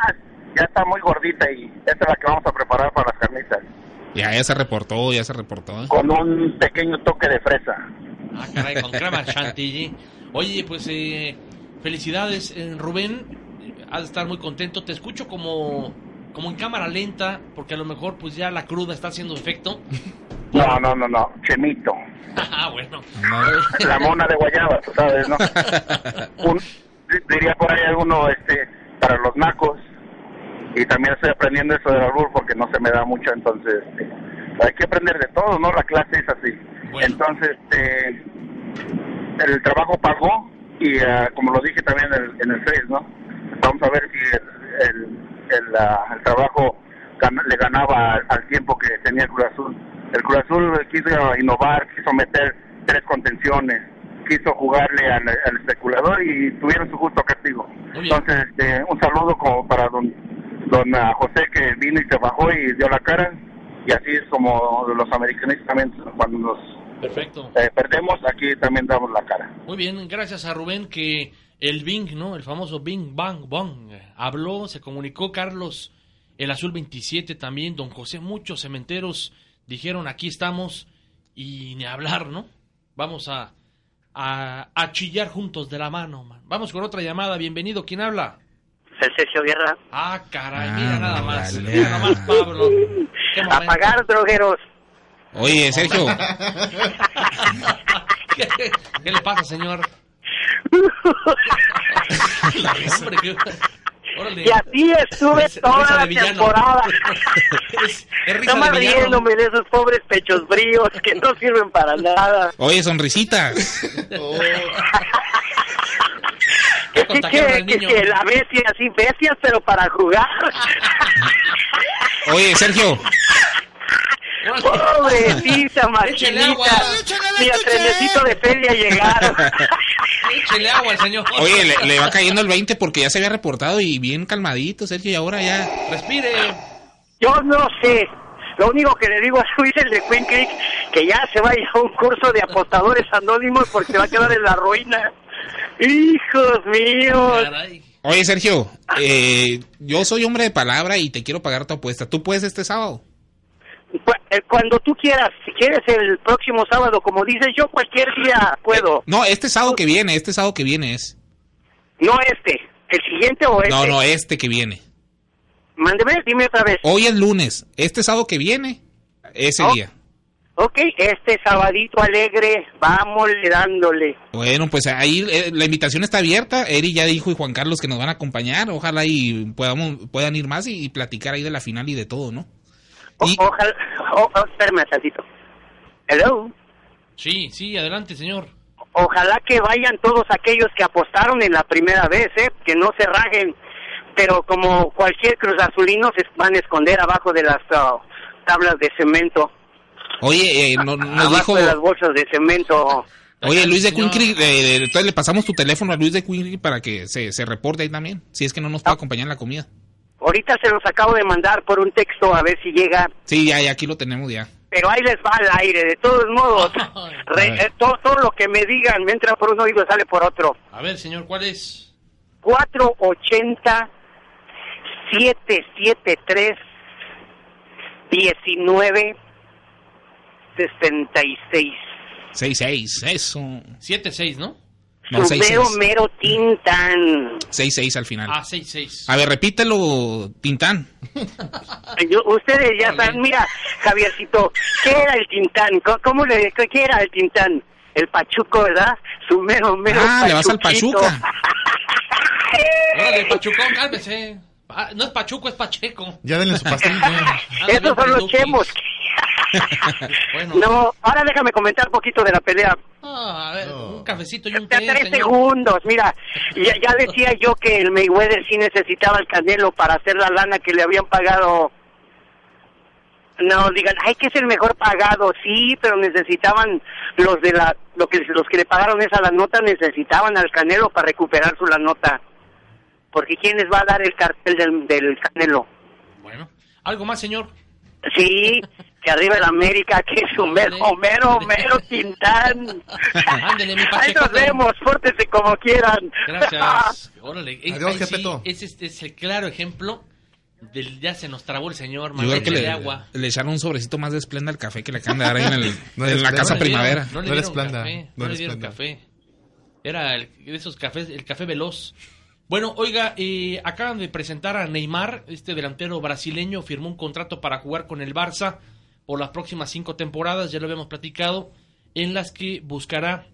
ya está muy gordita y esta es la que vamos a preparar para las carnitas. Ya, ya se reportó, ya se reportó. ¿eh? Con un pequeño toque de fresa. Ah, caray, con crema chantilly. Oye, pues eh, felicidades, eh, Rubén. Has de estar muy contento. Te escucho como, como en cámara lenta, porque a lo mejor pues ya la cruda está haciendo efecto. No, no, no, no. Chemito. <laughs> ah, bueno. <laughs> La mona de guayaba, tú sabes, ¿no? <laughs> diría por ahí alguno, este, para los nacos y también estoy aprendiendo eso del árbol porque no se me da mucho, entonces este, hay que aprender de todo, ¿no? La clase es así. Entonces, este, el trabajo pagó y ah, como lo dije también en el, en el Face, ¿no? Vamos a ver si el, el, ah, el, trabajo le ganaba al, tiempo que tenía el Cruz Azul. El Cruz Azul quiso innovar, quiso meter tres contenciones, quiso jugarle al, especulador y tuvieron su justo castigo. Entonces, este, un saludo como para don don ah, José que vino y se bajó y dio la cara y así es como los americanistas también cuando nos Perfecto. Eh, perdemos aquí también damos la cara. Muy bien, gracias a Rubén que el Bing, ¿no? El famoso Bing Bang Bong habló, se comunicó Carlos el Azul 27 también, don José, muchos cementeros dijeron aquí estamos y ni hablar, ¿no? Vamos a, a, chillar juntos de la mano, man. Vamos con otra llamada, bienvenido, ¿quién habla? Sergio Guerra. Ah, caray, mira ah, nada más. Mira nada más, Pablo. Apagar drogueros. Oye, Sergio. <laughs> ¿Qué, le pasa, señor? <laughs> Y así estuve toda la temporada. <laughs> no riéndome de esos pobres pechos bríos que no sirven para nada. Oye, sonrisitas. <laughs> oh. que, que, que, la bestia, así bestias, pero para jugar. Oye, Sergio. Pobrecita, machinita. Mira, trenecito de feria llegaron. <laughs> Échale agua al señor. Oye, le, va cayendo el 20 porque ya se había reportado y bien calmadito, Sergio, y ahora ya. Respire. Yo no sé. Lo único que le digo a Luis, el de Queen Creek, que ya se vaya a un curso de apostadores anónimos porque va a quedar en la ruina. ¡Hijos míos! Oye, Sergio, eh, yo soy hombre de palabra y te quiero pagar tu apuesta. ¿Tú puedes este sábado? Eh, cuando tú quieras, si quieres el próximo sábado, como dices, yo cualquier día puedo. No, este sábado que viene, este sábado que viene es. No este, el siguiente o este. No, no, este que viene. Mándeme, dime otra vez. Hoy es lunes, este sábado que viene, ese oh. día. Ok, este sabadito alegre, vamos dándole. Bueno, pues ahí eh, la invitación está abierta. Eri ya dijo y Juan Carlos que nos van a acompañar. Ojalá y podamos, puedan ir más y, platicar ahí de la final y de todo, ¿no? Ojalá, espérame tantito. Hello. Sí, sí, adelante, señor. Ojalá que vayan todos aquellos que apostaron en la primera vez, ¿eh? Que no se rajen. Pero como cualquier cruz azulino se van a esconder abajo de las uh, tablas de cemento. Oye, eh, no, nos dijo... de las bolsas de cemento. Oye, Luis de Quincri, eh, entonces le pasamos tu teléfono a Luis de Quincri para que se, se reporte ahí también, si es que no nos puede ah. acompañar en la comida. Ahorita se los acabo de mandar por un texto a ver si llega. Sí, ya, ya aquí lo tenemos ya. pero ahí les va al aire, de todos modos. <laughs> Re- eh, todo, todo lo que me digan me entra por un oído y sale por otro. A ver, señor, ¿cuál es? 480 773 19 66. 6-6, eso. 7-6, ¿no? No, Su mero, 6-6. mero Tintán. 6-6 al final. Ah, 6-6. A ver, repítelo, Tintán. Yo- ustedes ya saben, mira, Javiercito, ¿qué era el Tintán? ¿Cómo, cómo le, ¿Qué era el Tintán? El Pachuco, ¿verdad? Su mero, mero Ah, le vas al Pachuquito. Pachuca. <laughs> Órale, Pachucón, cálmese. Ah, no es Pachuco, es Pacheco. Ya denle su pastilla. <laughs> Esos son los chemos. No, ahora déjame comentar un poquito de la pelea. Ah, a ver, un cafecito y un té, tres señor. segundos, mira, ya, ya <laughs> decía yo que el Mayweather sí necesitaba el Canelo para hacer la lana que le habían pagado. No, digan, ay, que es el mejor pagado, sí, pero necesitaban los de la, lo que los que le pagaron esa la nota necesitaban al Canelo para recuperar su la nota, porque quién les va a dar el cartel del, del Canelo. Bueno, ¿algo más, señor? Sí, que arriba el América, que es un mero, mero, mero Tintán. <laughs> Ándele, mi Ahí nos vemos, pórtense como quieran. Gracias. <laughs> Órale. Adiós, sí, ese es, es el claro ejemplo del ya se nos trabó el señor, Yo creo que le, agua. le echaron un sobrecito más de esplenda al café que le acaban de dar ahí en, el, No <laughs> en eres la casa No le dieron- primavera. No le No dieron Splenda, café. no No le dieron café. Era el, de esos cafés, el café veloz. Bueno, oiga, eh, acaban de presentar a Neymar, este delantero brasileño, firmó un contrato para jugar con el Barça por las próximas cinco temporadas, ya lo habíamos platicado, en las que buscará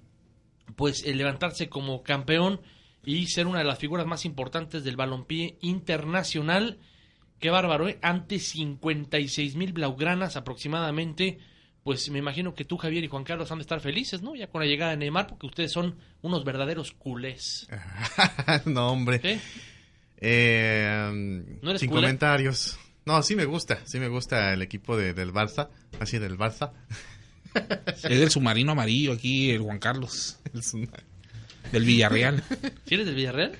pues levantarse como campeón y ser una de las figuras más importantes del balompié internacional. Qué bárbaro, ¿eh? Ante 56 mil blaugranas aproximadamente. Pues me imagino que tú, Javier y Juan Carlos han de estar felices, ¿no? Ya con la llegada de Neymar, porque ustedes son unos verdaderos culés. <laughs> no, hombre. Eh, ¿No eres sin culé? comentarios. No, sí me gusta. Sí me gusta el equipo de, del Barça. Así del Barça. <laughs> Es del submarino amarillo aquí, el Juan Carlos. <laughs> El Del Villarreal. ¿Sí eres del Villarreal?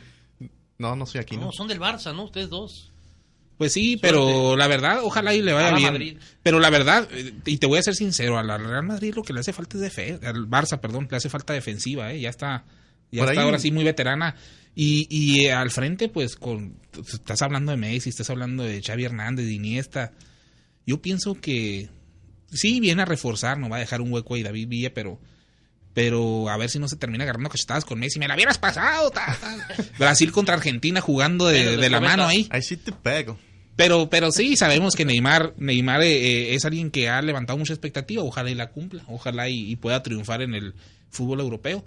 No, no soy aquí, No, ¿no? son del Barça, ¿no? Ustedes dos. Pues sí, pero la verdad, ojalá y le vaya bien. Madrid. Pero la verdad, eh, y te voy a ser sincero, a la Real Madrid lo que le hace falta es defensa, al Barça, perdón, le hace falta defensiva, ¿eh? Ya está, ya Por está ahí- ahora sí muy veterana. Y, y eh, al frente, pues, con estás hablando de Messi, estás hablando de Xavi Hernández, de Iniesta. Yo pienso que sí viene a reforzar, no va a dejar un hueco ahí David Villa, pero pero a ver si no se termina agarrando cachetadas con Messi. Me la hubieras pasado. ta, ta. <laughs> Brasil contra Argentina jugando de, de la mano ahí. Ahí sí te pego. Pero, pero sí, sabemos que Neymar, Neymar eh, eh, es alguien que ha levantado mucha expectativa. Ojalá y la cumpla. Ojalá y, y pueda triunfar en el fútbol europeo.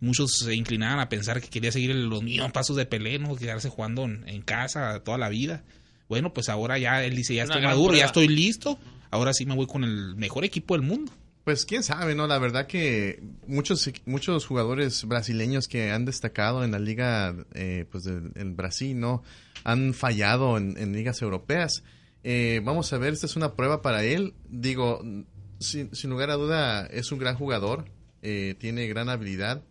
Muchos se inclinaban a pensar que quería seguir los mismos pasos de Pelé, ¿no? Quedarse jugando en, en casa toda la vida. Bueno, pues ahora ya él dice, ya estoy maduro, ya estoy listo. Ahora sí me voy con el mejor equipo del mundo. Pues quién sabe, ¿no? La verdad que muchos muchos jugadores brasileños que han destacado en la liga eh, pues del en Brasil, ¿no? Han fallado en, en ligas europeas. Eh, vamos a ver, esta es una prueba para él. Digo, sin, sin lugar a duda es un gran jugador, eh, tiene gran habilidad,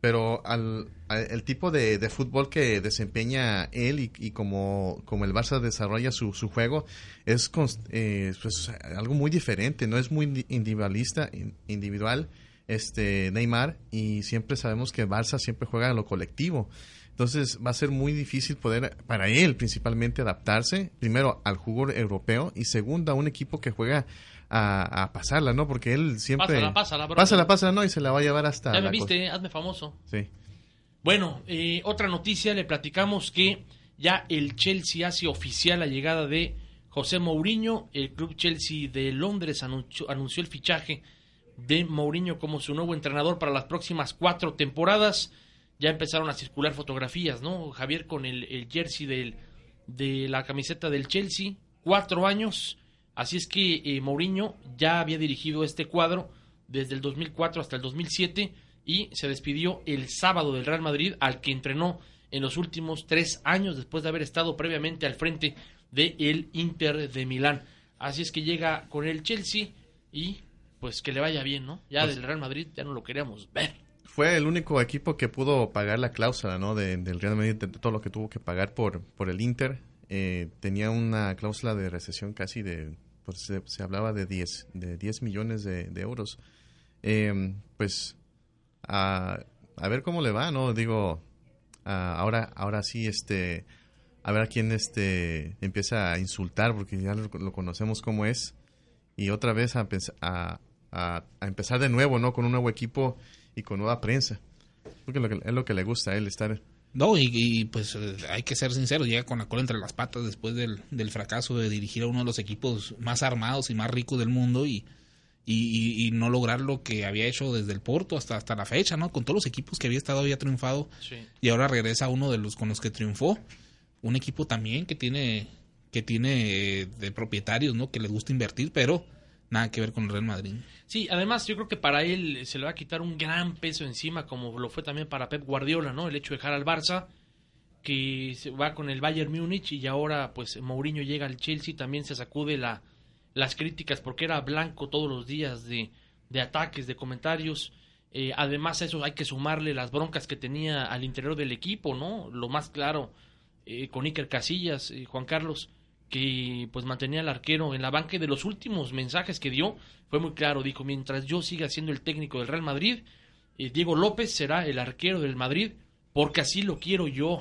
pero al, el tipo de, de fútbol que desempeña él y, como, como el Barça desarrolla su, su juego es eh, pues, algo muy diferente, no es muy indi- individualista, in- individual este Neymar y siempre sabemos que Barça siempre juega a lo colectivo. Entonces va a ser muy difícil poder, para él principalmente, adaptarse, primero al juego europeo y segundo a un equipo que juega a, a pasarla, ¿no? Porque él siempre... Pásala, pásala, bro. Pásala, pásala, ¿no? Y se la va a llevar hasta... Ya me viste, hazme famoso. Sí. Bueno, eh, otra noticia, le platicamos que ya el Chelsea hace oficial la llegada de José Mourinho. El club Chelsea de Londres anunció, anunció el fichaje de Mourinho como su nuevo entrenador para las próximas cuatro temporadas. Ya empezaron a circular fotografías, ¿no? Javier con el, el jersey del, de la camiseta del Chelsea, cuatro años. Así es que eh, Mourinho ya había dirigido este cuadro desde el 2004 hasta el 2007 y se despidió el sábado del Real Madrid al que entrenó en los últimos tres años después de haber estado previamente al frente del el Inter de Milán. Así es que llega con el Chelsea y pues que le vaya bien, ¿no? Ya Pues- del Real Madrid ya no lo queríamos ver. Fue el único equipo que pudo pagar la cláusula, ¿no? De- del Real Madrid, de todo lo que tuvo que pagar por, por el Inter. Eh, tenía una cláusula de recesión casi de se, hablaba de 10, de 10 millones de, euros. Em, pues a, a, ver cómo le va, ¿no? Digo, ahora, ahora sí, este, a ver a quién este, empieza a insultar, porque ya lo, conocemos como es, y otra vez a, a, a, empezar de nuevo, ¿no? Con un nuevo equipo y con nueva prensa. Porque es lo que le gusta a él, estar no, y, pues eh, hay que ser sinceros, llega con la cola entre las patas después del, del, fracaso de dirigir a uno de los equipos más armados y más ricos del mundo y, y, no lograr lo que había hecho desde el Porto hasta, hasta la fecha, ¿no? Con todos los equipos que había estado, había triunfado y ahora regresa a uno de los con los que triunfó. Un equipo también que tiene, que tiene eh, de propietarios, ¿no? Que les gusta invertir, pero nada que ver con el Real Madrid. Sí, además yo creo que para él se le va a quitar un gran peso encima, como lo fue también para Pep Guardiola, ¿no? El hecho de dejar al Barça, que se va con el Bayern Múnich y ahora pues Mourinho llega al Chelsea, también se sacude la, las críticas porque era blanco todos los días de, de ataques, de comentarios. Eh, además a eso hay que sumarle las broncas que tenía al interior del equipo, ¿no? Lo más claro, eh, con Iker Casillas, eh, Juan Carlos, que pues mantenía al arquero en la banca y de los últimos mensajes que dio fue muy claro, dijo, mientras yo siga siendo el técnico del Real Madrid, eh, Diego López será el arquero del Madrid porque así lo quiero yo.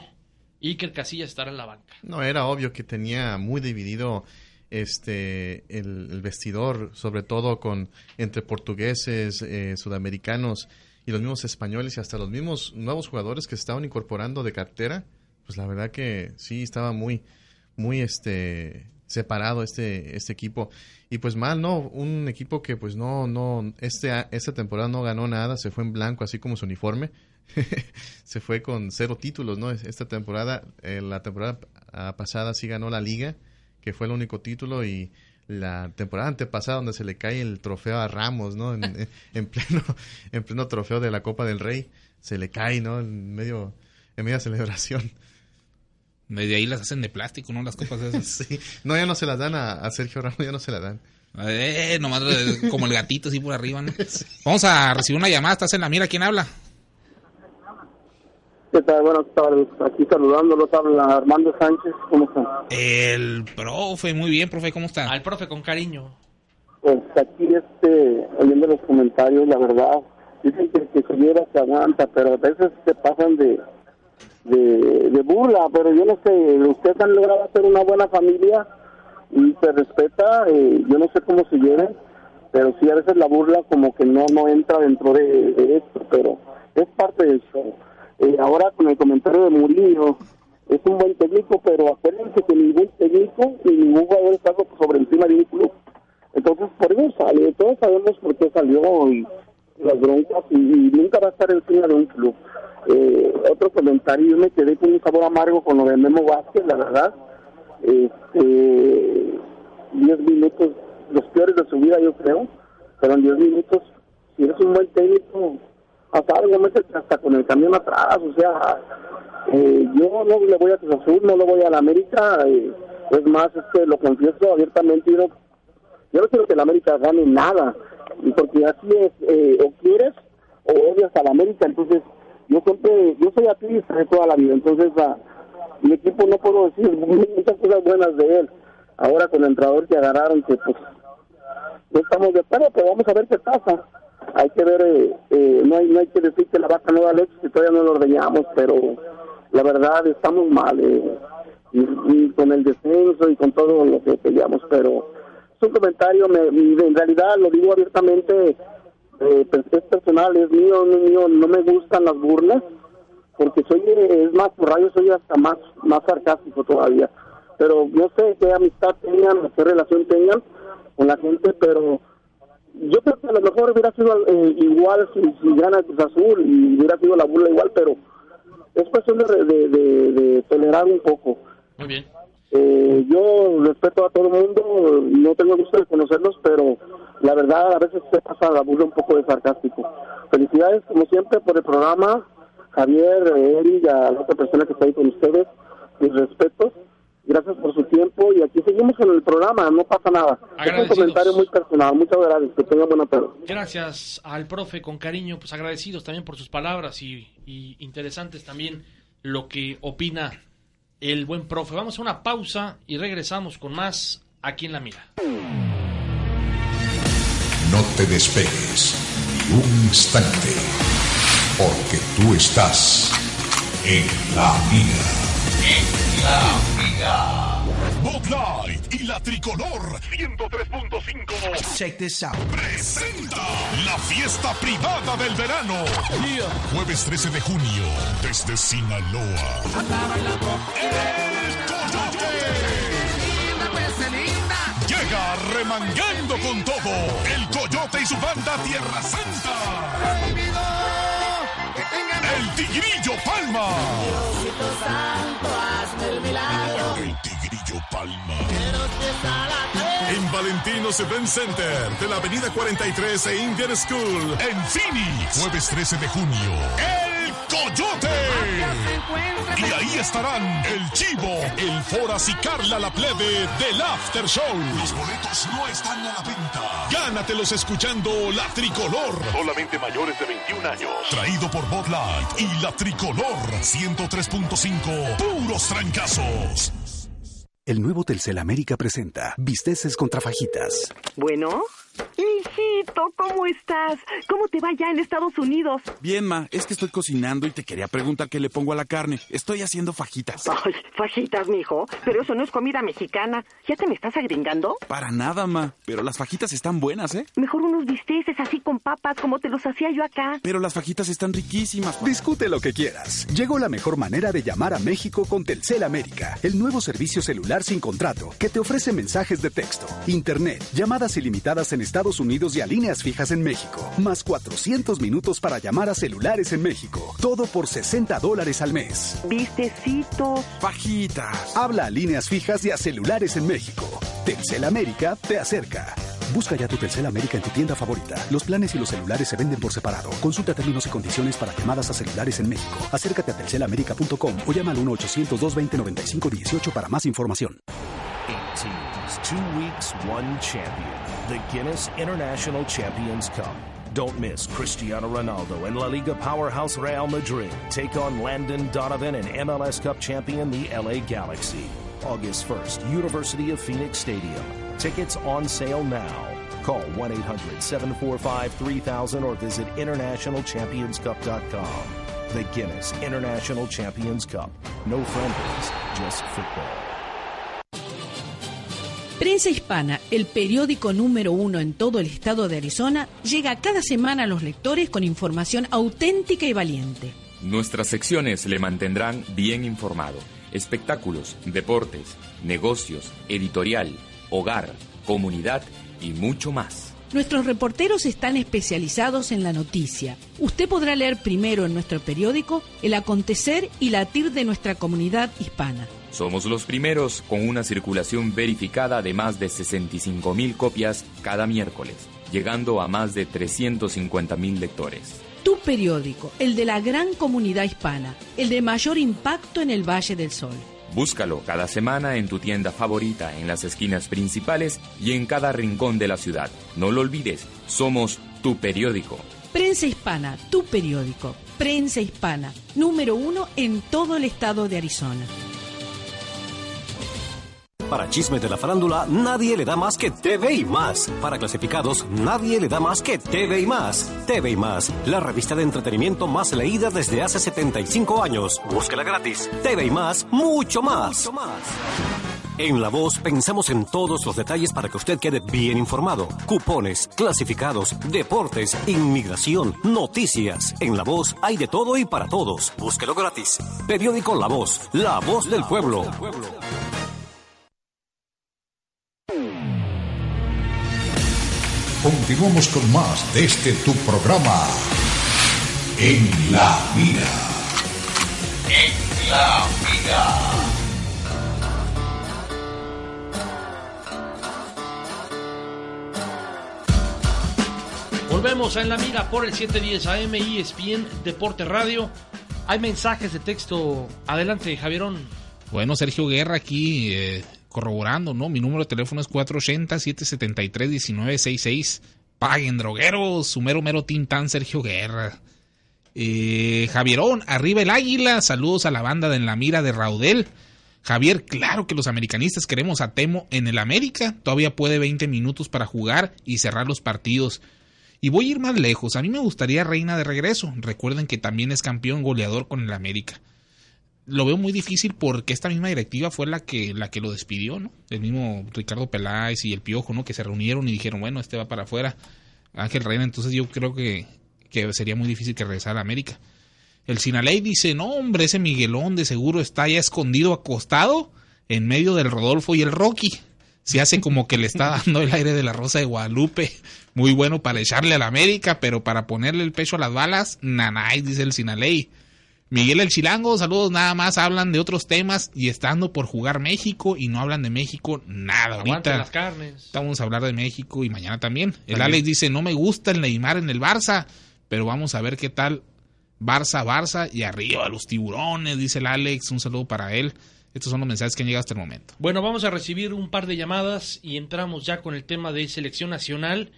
y que el Casilla estará en la banca. No, era obvio que tenía muy dividido este el, vestidor, sobre todo con entre portugueses, eh, sudamericanos y los mismos españoles y hasta los mismos nuevos jugadores que estaban incorporando de cartera. Pues la verdad que sí estaba muy muy este separado este este equipo. Y pues mal no un equipo que pues no no este esta temporada no ganó nada se fue en blanco así como su uniforme. <laughs> Se fue con cero títulos no esta temporada eh, la temporada pasada sí ganó la liga que fue el único título y la temporada antepasada donde se le cae el trofeo a Ramos no en, <laughs> en pleno en pleno trofeo de la Copa del Rey se le cae no en medio en media celebración desde ahí las hacen de plástico, ¿no? Las copas esas. <laughs> sí. No, ya no se las dan a, Sergio Ramos, ya no se las dan. Eh, nomás como el gatito así por arriba, ¿no? <laughs> Vamos a recibir una llamada, estás en la mira, ¿quién habla? ¿Qué tal? Buenas tardes, aquí saludándolos, habla Armando Sánchez, ¿cómo están? El profe, muy bien, profe, ¿cómo está? Al profe, con cariño. Pues aquí, este, oyendo los comentarios, la verdad, dicen que, que se lleva, se aguanta, pero a veces se pasan de de, burla, pero yo no sé, ustedes han logrado hacer una buena familia y se respeta, eh, yo no sé cómo se lleven, pero sí a veces la burla como que no no entra dentro de, esto, pero es parte de eso. Eh, ahora con el comentario de Murillo, es un buen técnico, pero acuérdense que ningún técnico ni ningún jugador está sobre encima de un club. Entonces, por eso sale, todos sabemos por qué salió y las broncas y nunca va a estar encima de un club. Eh, otro comentario, yo me quedé con un sabor amargo con lo de Memo Vázquez, la verdad. Este, 10 minutos, los peores de su vida, yo creo, pero en 10 minutos, si eres un buen técnico, hasta hasta con el camión atrás, o sea, eh, yo no le voy a Cruz Azul, no le voy a la América, eh, es más, es que lo confieso abiertamente, yo no, yo no quiero que la América gane nada, porque así es, eh, o quieres o odias a la América, entonces yo siempre, yo soy atlista de toda la vida, entonces a, mi equipo no puedo decir <laughs> muchas cosas buenas de él. Ahora con el entrenador que agarraron, que pues no estamos de acuerdo, pero vamos a ver qué pasa. Hay que ver, eh, eh, no, hay, no hay que decir que la vaca no da leche, que todavía no lo ordeñamos, pero la verdad estamos mal, eh, y, con el descenso y con todo lo que peleamos, pero es un comentario, me, en realidad lo digo abiertamente, eh, pues, es personal, es mío, no mío, no me gustan las burlas, porque soy, es más, por radio soy hasta más, más sarcástico todavía. Pero no sé qué amistad tengan, qué relación tengan con la gente, pero yo creo que a lo mejor hubiera sido eh, igual si, si gana Cruz Azul y hubiera sido la burla igual, pero es cuestión de, de, de tolerar un poco. Muy bien. Eh, yo respeto a todo el mundo, no tengo gusto de conocerlos, pero la verdad a veces se pasa la burla un poco de sarcástico. Felicidades como siempre por el programa, Javier, Eric, a la otra persona que está ahí con ustedes, mis respetos, gracias por su tiempo y aquí seguimos con el programa, no pasa nada. Es un comentario muy personal, muchas gracias, que tengan buena tarde. Gracias al profe con cariño, pues agradecidos también por sus palabras y, y interesantes también lo que opina el buen profe. Vamos a una pausa y regresamos con más aquí en la mira. Te despegues ni un instante, porque tú estás en la mira. En la mira. Bud Light y la tricolor 103.5. Check this out. Presenta la fiesta privada del verano. Jueves 13 de junio, desde Sinaloa. El Coyote. Llega remangando con todo. El Coyote y su banda Tierra Santa. El Tigrillo Palma. El Tigrillo Palma. En Valentinos Event Center de la Avenida 43 e Indian School en Phoenix. Jueves 13 de junio. El Coyote. Y ahí estarán el Chivo, el Foras y Carla la Plebe del After Show. Los boletos no están a la venta. Gánatelos escuchando La Tricolor. Solamente mayores de 21 años. Traído por Bud Light y La Tricolor 103.5. Puros trancazos. El nuevo Telcel América presenta Bisteces contra fajitas. Bueno. Hijito, ¿cómo estás? ¿Cómo te va ya en Estados Unidos? Bien, ma, es que estoy cocinando y te quería preguntar qué le pongo a la carne. Estoy haciendo fajitas. Ay, fajitas, mijo. Pero eso no es comida mexicana. ¿Ya te me estás agringando? Para nada, ma. Pero las fajitas están buenas, ¿eh? Mejor unos bisteces así con papas como te los hacía yo acá. Pero las fajitas están riquísimas. Discute lo que quieras. Llegó la mejor manera de llamar a México con Telcel América, el nuevo servicio celular sin contrato que te ofrece mensajes de texto, internet, llamadas ilimitadas en Estados Unidos y a líneas fijas en México, más 400 minutos para llamar a celulares en México. Todo por 60 dólares al mes. Vistecitos. Fajitas. Habla a líneas fijas y a celulares en México. Telcel América te acerca. Busca ya tu Telcel América en tu tienda favorita. Los planes y los celulares se venden por separado. Consulta términos y condiciones para llamadas a celulares en México. Acércate a telcelamerica.com o llama al 1-800-220-9518 para más información. Eight teams, two weeks, one champion. The Guinness International Champions Cup. Don't miss Cristiano Ronaldo and La Liga powerhouse Real Madrid take on Landon Donovan and MLS Cup champion the LA Galaxy. August 1st, University of Phoenix Stadium. Tickets on sale now. Call 1 800 745 3000 or visit internationalchampionscup.com. The Guinness International Champions Cup. No friendlies, just football. Prensa Hispana, el periódico número uno en todo el estado de Arizona, llega cada semana a los lectores con información auténtica y valiente. Nuestras secciones le mantendrán bien informado. Espectáculos, deportes, negocios, editorial, hogar, comunidad y mucho más. Nuestros reporteros están especializados en la noticia. Usted podrá leer primero en nuestro periódico el acontecer y latir de nuestra comunidad hispana. Somos los primeros con una circulación verificada de más de 65 mil copias cada miércoles, llegando a más de 350 mil lectores. Tu periódico, el de la gran comunidad hispana, el de mayor impacto en el Valle del Sol. Búscalo cada semana en tu tienda favorita, en las esquinas principales y en cada rincón de la ciudad. No lo olvides, somos tu periódico. Prensa Hispana, tu periódico. Prensa Hispana, número uno en todo el estado de Arizona. Para chismes de la farándula, nadie le da más que TV y más. Para clasificados, nadie le da más que TV y más. TV y más, la revista de entretenimiento más leída desde hace 75 años. Búsquela gratis. TV y más, mucho más. En La Voz pensamos en todos los detalles para que usted quede bien informado. Cupones, clasificados, deportes, inmigración, noticias. En La Voz hay de todo y para todos. Búsquelo gratis. Periódico La Voz, la voz del pueblo. Continuamos con más de este tu programa. En la mira. En la mira. Volvemos a En la Mira por el 710 AM ESPN Deporte Radio. Hay mensajes de texto. Adelante, Javierón. Bueno, Sergio Guerra aquí eh, corroborando, ¿no? Mi número de teléfono es 480-773-1966. Paguen, drogueros. Su mero, mero tintán, Sergio Guerra. Eh, Javierón, arriba el águila. Saludos a la banda de En la Mira de Raudel. Javier, claro que los americanistas queremos a Temo en el América. Todavía puede 20 minutos para jugar y cerrar los partidos. Y voy a ir más lejos. A mí me gustaría Reina de regreso. Recuerden que también es campeón goleador con el América. Lo veo muy difícil porque esta misma directiva fue la que, la que lo despidió, ¿no? El mismo Ricardo Peláez y el Piojo, ¿no? Que se reunieron y dijeron, bueno, este va para afuera. Ángel Reina, entonces yo creo que, que sería muy difícil que regresara a América. El Sinaley dice, no, hombre, ese Miguelón de seguro está ya escondido, acostado en medio del Rodolfo y el Rocky. Se hace como que le está <laughs> dando el aire de la Rosa de Guadalupe. Muy bueno para echarle a la América, pero para ponerle el pecho a las balas, nanay, dice el Sinaley. Miguel el Chilango, saludos, nada más hablan de otros temas y estando por jugar México y no hablan de México nada. Ahorita las carnes. Vamos a hablar de México y mañana también. El Alex dice, no me gusta el Neymar en el Barça, pero vamos a ver qué tal Barça, Barça y arriba los tiburones, dice el Alex, un saludo para él. Estos son los mensajes que han llegado hasta el momento. Bueno, vamos a recibir un par de llamadas y entramos ya con el tema de selección nacional.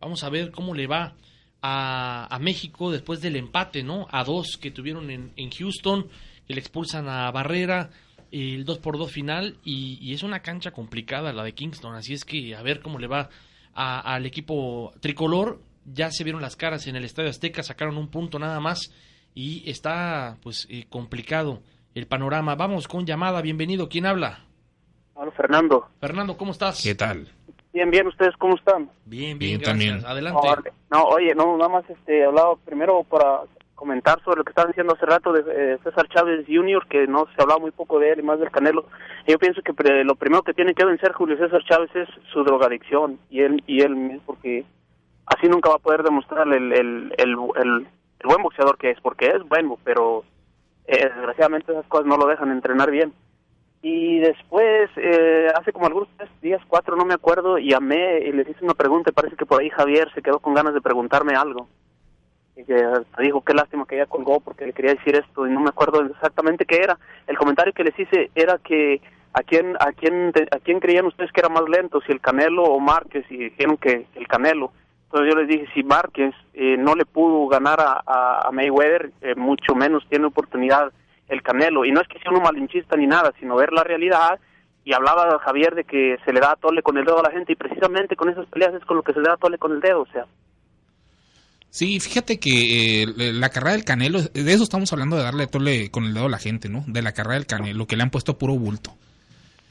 Vamos a ver cómo le va a, México después del empate, ¿no? A dos que tuvieron en, Houston, que le expulsan a Barrera, el 2 por 2 final, y, es una cancha complicada la de Kingston, así es que a ver cómo le va al equipo tricolor. Ya se vieron las caras en el Estadio Azteca, sacaron un punto nada más y está pues eh, complicado el panorama. Vamos con llamada, bienvenido, ¿quién habla? Hola, Fernando. Fernando, ¿cómo estás? ¿Qué tal? Bien, bien, ¿ustedes cómo están? Bien, bien, también. Adelante. No, oye, no, nada más este, hablaba primero para comentar sobre lo que estaban diciendo hace rato de eh, César Chávez Jr., que no se hablaba muy poco de él y más del Canelo. Yo pienso que lo primero que tiene que vencer Julio César Chávez es su drogadicción y él y él mismo, porque así nunca va a poder demostrar el, el, el, el, buen boxeador que es, porque es bueno, pero eh, desgraciadamente esas cosas no lo dejan entrenar bien. Y después, eh, hace como algunos tres días, cuatro, no me acuerdo, llamé y les hice una pregunta parece que por ahí Javier se quedó con ganas de preguntarme algo. Y que dijo, qué lástima que ella colgó porque le quería decir esto y no me acuerdo exactamente qué era. El comentario que les hice era que a quién, a quién, a quién creían ustedes que era más lento, si el Canelo o Márquez, y dijeron que el Canelo. Entonces yo les dije, si Márquez eh, no le pudo ganar a, a, Mayweather, eh, mucho menos tiene oportunidad el Canelo. Y no es que sea uno malinchista ni nada, sino ver la realidad. Y hablaba Javier de que se le da a tole con el dedo a la gente y precisamente con esas peleas es con lo que se le da a tole con el dedo, o sea. Sí, fíjate que eh, la carrera del Canelo, de eso estamos hablando de darle tole con el dedo a la gente, ¿no? De la carrera del Canelo, que le han puesto puro bulto.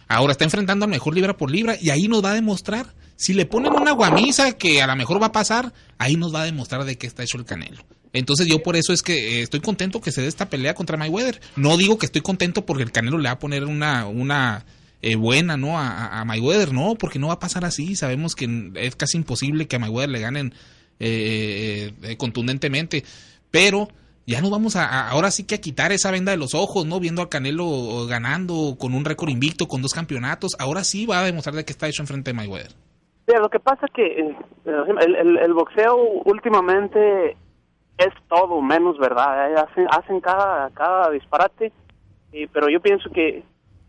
Ahora está enfrentando al mejor libra por libra y ahí nos va a demostrar. Si le ponen una guamisa que a lo mejor va a pasar, ahí nos va a demostrar de qué está hecho el Canelo. Entonces yo por eso es que eh, estoy contento que se dé esta pelea contra Mayweather. No digo que estoy contento porque el Canelo le va a poner una, una eh, buena no a, Mayweather, no, porque no va a pasar así. Sabemos que es casi imposible que a Mayweather le ganen eh, contundentemente. Pero ya nos vamos a, ahora sí que a quitar esa venda de los ojos, ¿no? Viendo al Canelo ganando con un récord invicto, con dos campeonatos. Ahora sí va a demostrar de que está hecho enfrente de Mayweather. lo que pasa es que el boxeo últimamente es todo menos verdad. ¿eh? Hacen, hacen cada, cada disparate, y, pero yo pienso que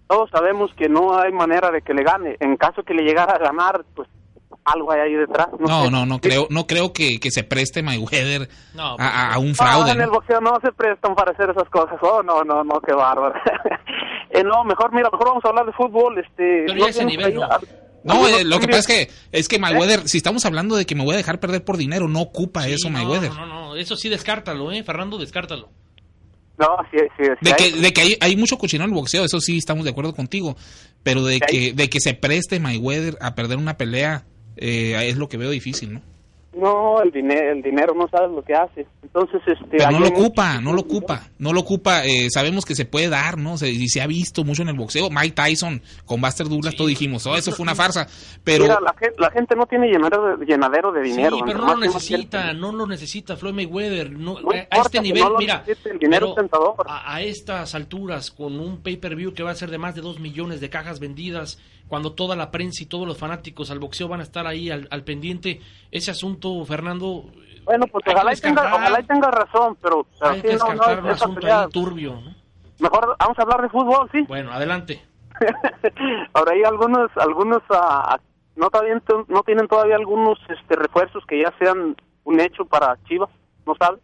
todos sabemos que no hay manera de que le gane. En caso que le llegara a ganar, pues algo hay ahí detrás. No, no, no, creo, no creo que, que se preste Mayweather a, un fraude. en el boxeo no se prestan para hacer esas cosas. Oh, no, no, no, qué bárbaro. <laughs> eh, no, mejor, mira, mejor vamos a hablar de fútbol. Este, pero ya ese nivel, no, eh, lo que pasa es que es que Mayweather, si estamos hablando de que me voy a dejar perder por dinero, no ocupa eso Mayweather. No, no, no, eso sí descártalo, eh, Fernando, descártalo. No, sí, sí, de, que, de que hay, hay mucho cochino en el boxeo, eso sí estamos de acuerdo contigo, pero de que de que se preste Mayweather a perder una pelea eh, es lo que veo difícil, ¿no? No, el dinero, el dinero no sabes lo que hace. Entonces, este. Pero no lo ocupa, no lo ocupa, no lo ocupa. Eh, sabemos que se puede dar, ¿no? Se, y se ha visto mucho en el boxeo. Mike Tyson con Buster Douglas, todo dijimos, oh, eso fue una farsa. Pero. Mira, la, gente, no tiene llenadero de, llenadero de dinero. Sí, pero no lo necesita, no lo necesita Floyd Mayweather. No, a este nivel, mira. El dinero a, a estas alturas, con un pay-per-view que va a ser de más de dos millones de cajas vendidas cuando toda la prensa y todos los fanáticos al boxeo van a estar ahí al, pendiente. Ese asunto, Fernando. Bueno, pues ojalá y, tenga, ojalá tenga razón, pero, hay que descartar un asunto ahí turbio. Mejor vamos a hablar de fútbol, ¿sí? Bueno, adelante. <laughs> Ahora hay algunos, algunos uh, no, todavía, no tienen todavía algunos este, refuerzos que ya sean un hecho para Chivas, ¿no sabe?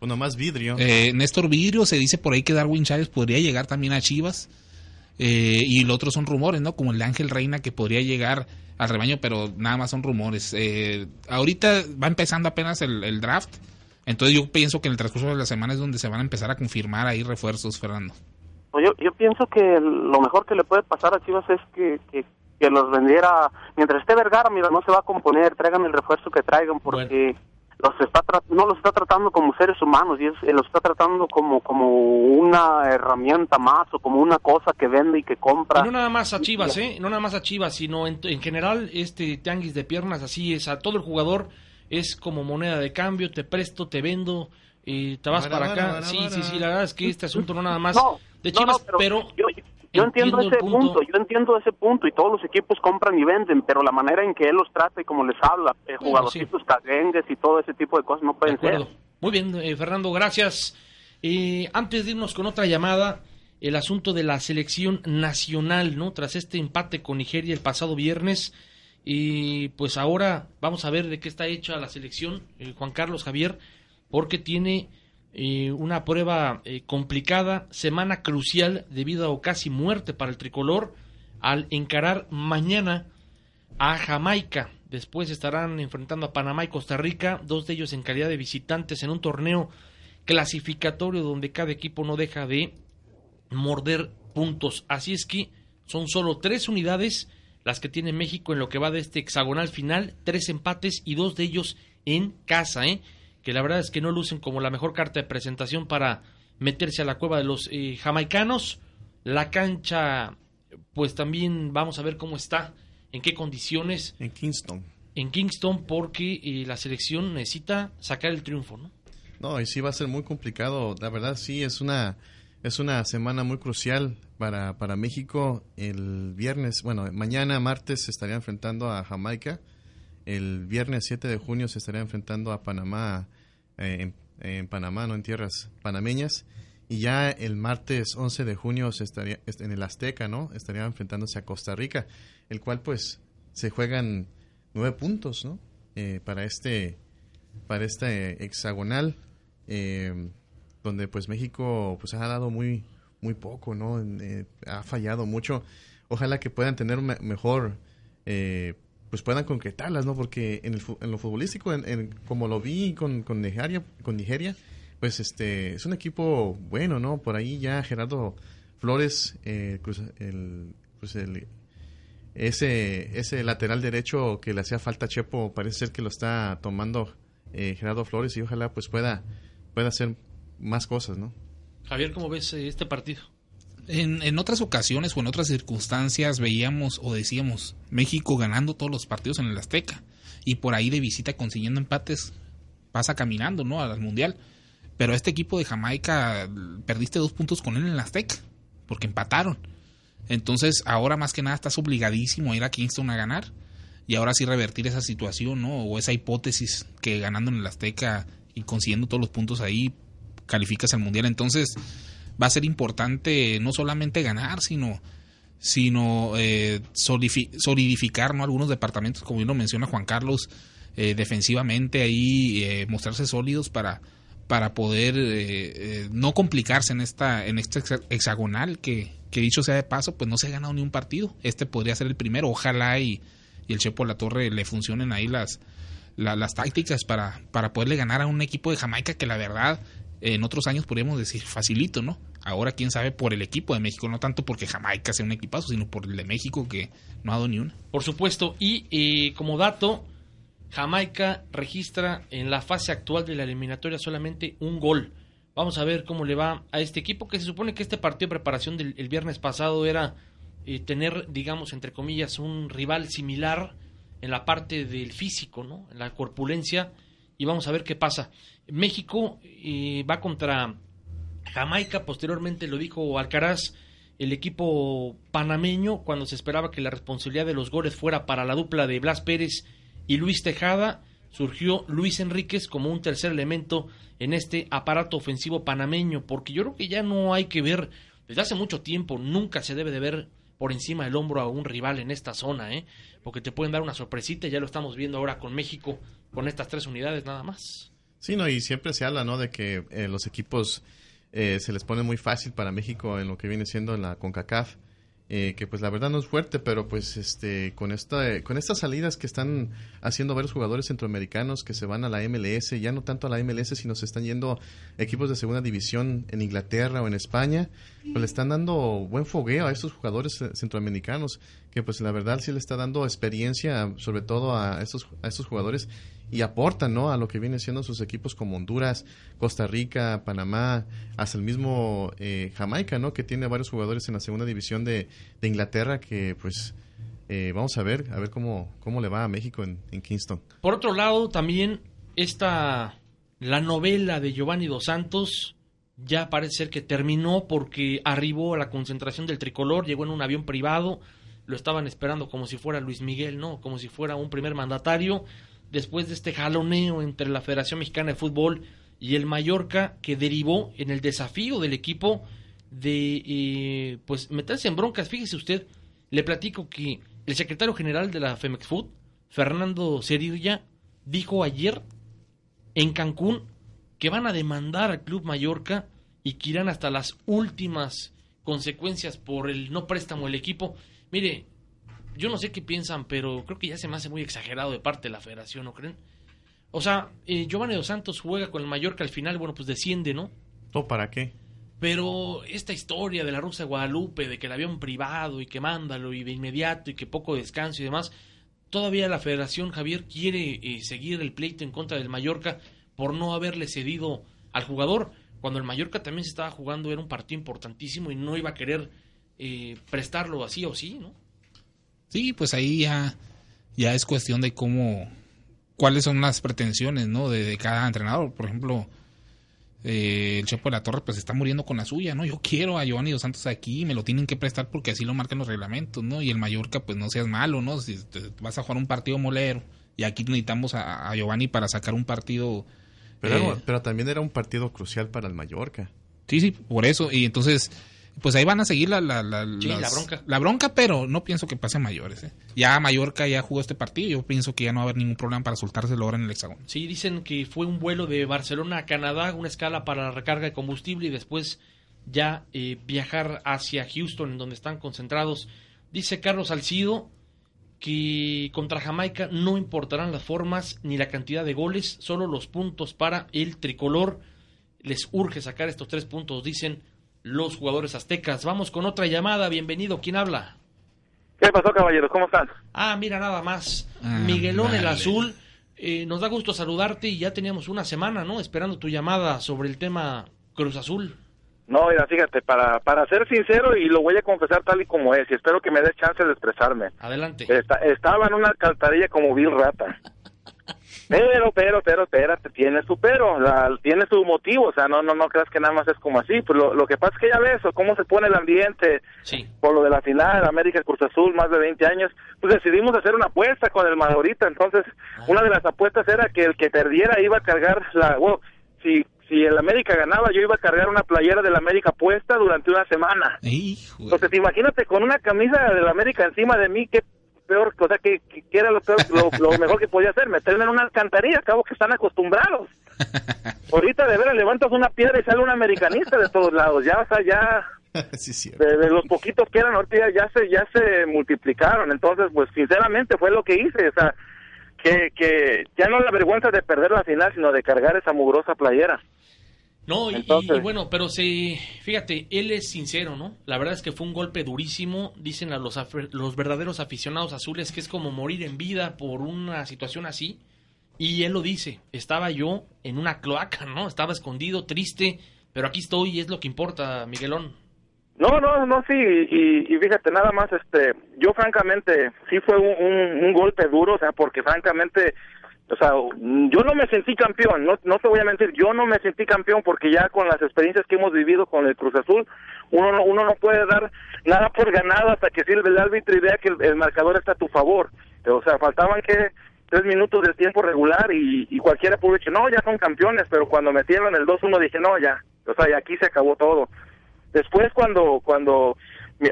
Bueno, más vidrio. Eh, Néstor Vidrio, se dice por ahí que Darwin Chávez podría llegar también a Chivas. Eh, y el otro son rumores, ¿no? Como el de Ángel Reina que podría llegar al rebaño, pero nada más son rumores. Eh, ahorita va empezando apenas el, draft, entonces yo pienso que en el transcurso de la semana es donde se van a empezar a confirmar ahí refuerzos, Fernando. Pues yo, yo pienso que lo mejor que le puede pasar a Chivas es que, que, los vendiera, mientras esté Vergara, mira, no se va a componer, traigan el refuerzo que traigan, porque los está no los está tratando como seres humanos y es, los está tratando como como una herramienta más o como una cosa que vende y que compra. no nada más a Chivas, ¿eh? No nada más a Chivas, sino en, en general este tianguis de piernas así es a todo el jugador es como moneda de cambio, te presto, te vendo, y te vas para acá. sí, sí, sí, la verdad es que este asunto no nada más de Chivas, pero, yo entiendo, ese punto. yo entiendo ese punto y todos los equipos compran y venden, pero la manera en que él los trata y como les habla, eh, jugadorcitos caguengues y todo ese tipo de cosas no pueden ser. Muy bien, eh, Fernando, gracias. Eh, antes de irnos con otra llamada, el asunto de la selección nacional, ¿no? Tras este empate con Nigeria el pasado viernes, y pues ahora vamos a ver de qué está hecha la selección, eh, Juan Carlos Javier, porque tiene eh, una prueba eh, complicada, semana crucial debido a casi muerte para el tricolor al encarar mañana a Jamaica. Después estarán enfrentando a Panamá y Costa Rica, dos de ellos en calidad de visitantes en un torneo clasificatorio donde cada equipo no deja de morder puntos. Así es que son solo tres unidades las que tiene México en lo que va de este hexagonal final, tres empates y dos de ellos en casa, ¿eh? Que la verdad es que no lucen como la mejor carta de presentación para meterse a la cueva de los eh, jamaicanos. La cancha, pues también vamos a ver cómo está, en qué condiciones. En Kingston. En Kingston, porque eh, la selección necesita sacar el triunfo, ¿no? No, y sí va a ser muy complicado. La verdad, sí, es una, es una semana muy crucial para, para México. El viernes, bueno, mañana, martes, se estaría enfrentando a Jamaica el viernes 7 de junio se estaría enfrentando a Panamá, eh, en, Panamá, no en tierras panameñas. Y ya el martes 11 de junio se estaría en el Azteca, ¿no? Estaría enfrentándose a Costa Rica, el cual pues se juegan nueve puntos, ¿no? Eh, para este para este hexagonal, eh, donde pues México pues ha dado muy muy poco, ¿no? ha fallado mucho. Ojalá que puedan tener mejor pues puedan concretarlas, ¿no? Porque en, el, en lo futbolístico, en, como lo vi con, con, Nigeria, con Nigeria, pues este es un equipo bueno, ¿no? Por ahí ya Gerardo Flores, eh, el, pues el, ese, ese lateral derecho que le hacía falta a Chepo, parece ser que lo está tomando eh, Gerardo Flores y ojalá pues pueda, pueda hacer más cosas, ¿no? Javier, ¿cómo ves eh, este partido? En, otras ocasiones o en otras circunstancias veíamos o decíamos México ganando todos los partidos en el Azteca y por ahí de visita consiguiendo empates pasa caminando no al mundial. Pero este equipo de Jamaica perdiste dos puntos con él en el Azteca porque empataron. Entonces ahora más que nada estás obligadísimo a ir a Kingston a ganar y ahora sí revertir esa situación no o esa hipótesis que ganando en el Azteca y consiguiendo todos los puntos ahí calificas al mundial. Entonces va a ser importante no solamente ganar, sino sino eh, solidificar ¿no? algunos departamentos, como bien lo menciona Juan Carlos, eh, defensivamente ahí, eh, mostrarse sólidos para, para poder eh, no complicarse en esta en este hexagonal que, que, dicho sea de paso, pues no se ha ganado ni un partido. Este podría ser el primero, ojalá y, y el Chepo La Torre le funcionen ahí las, las tácticas para, para poderle ganar a un equipo de Jamaica que la verdad en otros años podríamos decir facilito, ¿no? Ahora, quién sabe, por el equipo de México, no tanto porque Jamaica sea un equipazo, sino por el de México que no ha dado ni una. Por supuesto, y eh, como dato, Jamaica registra en la fase actual de la eliminatoria solamente un gol. Vamos a ver cómo le va a este equipo, que se supone que este partido de preparación del viernes pasado era eh, tener, digamos, entre comillas, un rival similar en la parte del físico, ¿no? En la corpulencia, y vamos a ver qué pasa. México eh, va contra Jamaica, posteriormente lo dijo Alcaraz, el equipo panameño, cuando se esperaba que la responsabilidad de los goles fuera para la dupla de Blas Pérez y Luis Tejada, surgió Luis Enríquez como un tercer elemento en este aparato ofensivo panameño, porque yo creo que ya no hay que ver, desde hace mucho tiempo, nunca se debe de ver por encima del hombro a un rival en esta zona, ¿eh? porque te pueden dar una sorpresita, ya lo estamos viendo ahora con México, con estas tres unidades nada más. Sí, no, y siempre se habla, ¿no? De que eh, los equipos eh, se les pone muy fácil para México en lo que viene siendo la CONCACAF. eh, que pues la verdad no es fuerte, pero pues este con esta con estas salidas que están haciendo varios jugadores centroamericanos que se van a la MLS, ya no tanto a la MLS, sino se están yendo equipos de segunda división en Inglaterra o en España, pues le están dando buen fogueo a estos jugadores centroamericanos, que pues la verdad sí le está dando experiencia, sobre todo a estos a estos jugadores y aportan ¿no? a lo que viene siendo sus equipos como Honduras, Costa Rica, Panamá, hasta el mismo eh, Jamaica, ¿no? que tiene varios jugadores en la segunda división de, de Inglaterra que pues eh, vamos a ver, a ver cómo, cómo le va a México en, en, Kingston. Por otro lado, también esta, la novela de Giovanni Dos Santos ya parece ser que terminó porque arribó a la concentración del tricolor, llegó en un avión privado, lo estaban esperando como si fuera Luis Miguel, ¿no? Como si fuera un primer mandatario después de este jaloneo entre la Federación Mexicana de Fútbol y el Mallorca que derivó en el desafío del equipo de eh, pues meterse en broncas. Fíjese usted, le platico que el secretario general de la Femex Food, Fernando Cerilla, dijo ayer en Cancún que van a demandar al Club Mallorca y que irán hasta las últimas consecuencias por el no préstamo del equipo. Mire, yo no sé qué piensan, pero creo que ya se me hace muy exagerado de parte de la federación, ¿no creen? O sea, eh, Giovanni Dos Santos juega con el Mallorca al final, bueno, pues desciende, ¿no? ¿O para qué? Pero esta historia de la Rusa de Guadalupe, de que el avión privado y que mándalo y de inmediato y que poco descanso y demás, todavía la federación, Javier, quiere eh, seguir el pleito en contra del Mallorca por no haberle cedido al jugador, cuando el Mallorca también se estaba jugando, era un partido importantísimo y no iba a querer eh, prestarlo así o sí, ¿no? Sí, pues ahí ya, ya es cuestión de cómo, cuáles son las pretensiones, ¿no? De, cada entrenador. Por ejemplo, eh, el Chepo de la Torre pues está muriendo con la suya, ¿no? Yo quiero a Giovanni Dos Santos aquí, me lo tienen que prestar porque así lo marcan los reglamentos, ¿no? Y el Mallorca pues no seas malo, ¿no? Si vas a jugar un partido molero y aquí necesitamos a, Giovanni para sacar un partido... Pero, eh, pero también era un partido crucial para el Mallorca. Sí, sí, por eso. Y entonces pues ahí van a seguir la, la, la, bronca. La bronca, pero no pienso que pase a mayores. ¿eh? Ya Mallorca ya jugó este partido, yo pienso que ya no va a haber ningún problema para soltárselo ahora en el hexágono. Sí, dicen que fue un vuelo de Barcelona a Canadá, una escala para la recarga de combustible y después ya eh, viajar hacia Houston, en donde están concentrados. Dice Carlos Alcido que contra Jamaica no importarán las formas ni la cantidad de goles, solo los puntos para el tricolor. Les urge sacar estos tres puntos, dicen los jugadores aztecas. Vamos con otra llamada. Bienvenido. ¿Quién habla? ¿Qué pasó, caballeros? ¿Cómo están? Ah, mira, nada más. Ah, Miguelón el Azul. Eh, nos da gusto saludarte y ya teníamos una semana, ¿no? Esperando tu llamada sobre el tema Cruz Azul. No, mira, fíjate, para, para ser sincero y lo voy a confesar tal y como es, y espero que me des chance de expresarme. Adelante. estaba en una alcantarilla como Bill Rata. Pero, pero, pero, espérate, tiene su pero, tiene su motivo, o sea, no, no, no creas que nada más es como así, pues lo, que pasa es que ya ves, cómo se pone el ambiente por lo de la final, América Cruz Azul, más de 20 años, pues decidimos hacer una apuesta con el Madorita, entonces, ah. una de las apuestas era que el que perdiera iba a cargar la, bueno, si, si el América ganaba, yo iba a cargar una playera del América puesta durante una semana. Entonces, imagínate con una camisa del América encima de mí, qué peor, o sea, que, era lo, <laughs> lo, mejor que podía hacer, meterme en una alcantarilla, acabo que están acostumbrados. <laughs> Ahorita de veras levantas una piedra y sale un americanista de todos lados, ya, o sea, ya <laughs> de, los poquitos que eran ahorita ya, se ya se multiplicaron, entonces, pues sinceramente fue lo que hice, o sea, que, que ya no la vergüenza de perder la final, sino de cargar esa mugrosa playera. No, y, bueno, pero sí, fíjate, él es sincero, ¿no? La verdad es que fue un golpe durísimo, dicen a los, los verdaderos aficionados azules que es como morir en vida por una situación así. Y él lo dice, estaba yo en una cloaca, ¿no? Estaba escondido, triste, pero aquí estoy y es lo que importa, Miguelón. No, no, no, sí, y, fíjate, nada más, este, yo francamente, sí fue un, un golpe duro, o sea, porque francamente o sea, yo no me sentí campeón, no, no te voy a mentir, yo no me sentí campeón porque ya con las experiencias que hemos vivido con el Cruz Azul, uno no, uno no puede dar nada por ganado hasta que sirve el árbitro y vea que el, marcador está a tu favor. O sea, faltaban que tres minutos del tiempo regular y, y cualquiera pudo decir, no, ya son campeones, pero cuando metieron el 2-1 dije, no, ya, o sea, y aquí se acabó todo. Después cuando, cuando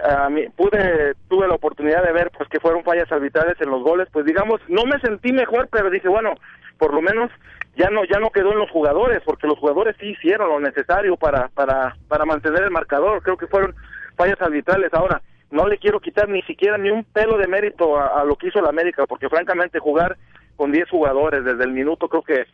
a mí, pude tuve la oportunidad de ver pues que fueron fallas arbitrales en los goles. Pues digamos no me sentí mejor pero dije bueno por lo menos ya no ya no quedó en los jugadores porque los jugadores sí hicieron lo necesario para para para mantener el marcador. Creo que fueron fallas arbitrales. Ahora no le quiero quitar ni siquiera ni un pelo de mérito a, lo que hizo la América, porque francamente jugar con 10 jugadores desde el minuto, creo que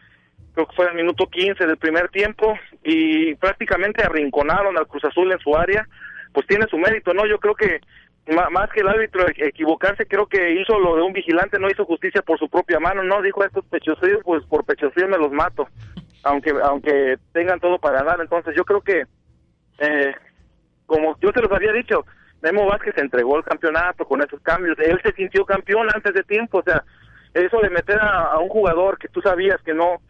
creo que fue el minuto 15 del primer tiempo y prácticamente arrinconaron al Cruz Azul en su área, pues tiene su mérito, ¿no? Yo creo que más que el árbitro e- equivocarse, creo que hizo lo de un vigilante, no hizo justicia por su propia mano, no dijo estos pechocillos, pues por pechocillos me los mato, aunque aunque tengan todo para ganar, entonces yo creo que eh, como yo te los había dicho, Memo Vázquez entregó el campeonato con esos cambios, él se sintió campeón antes de tiempo, o sea, eso de meter a, a un jugador que tú sabías que no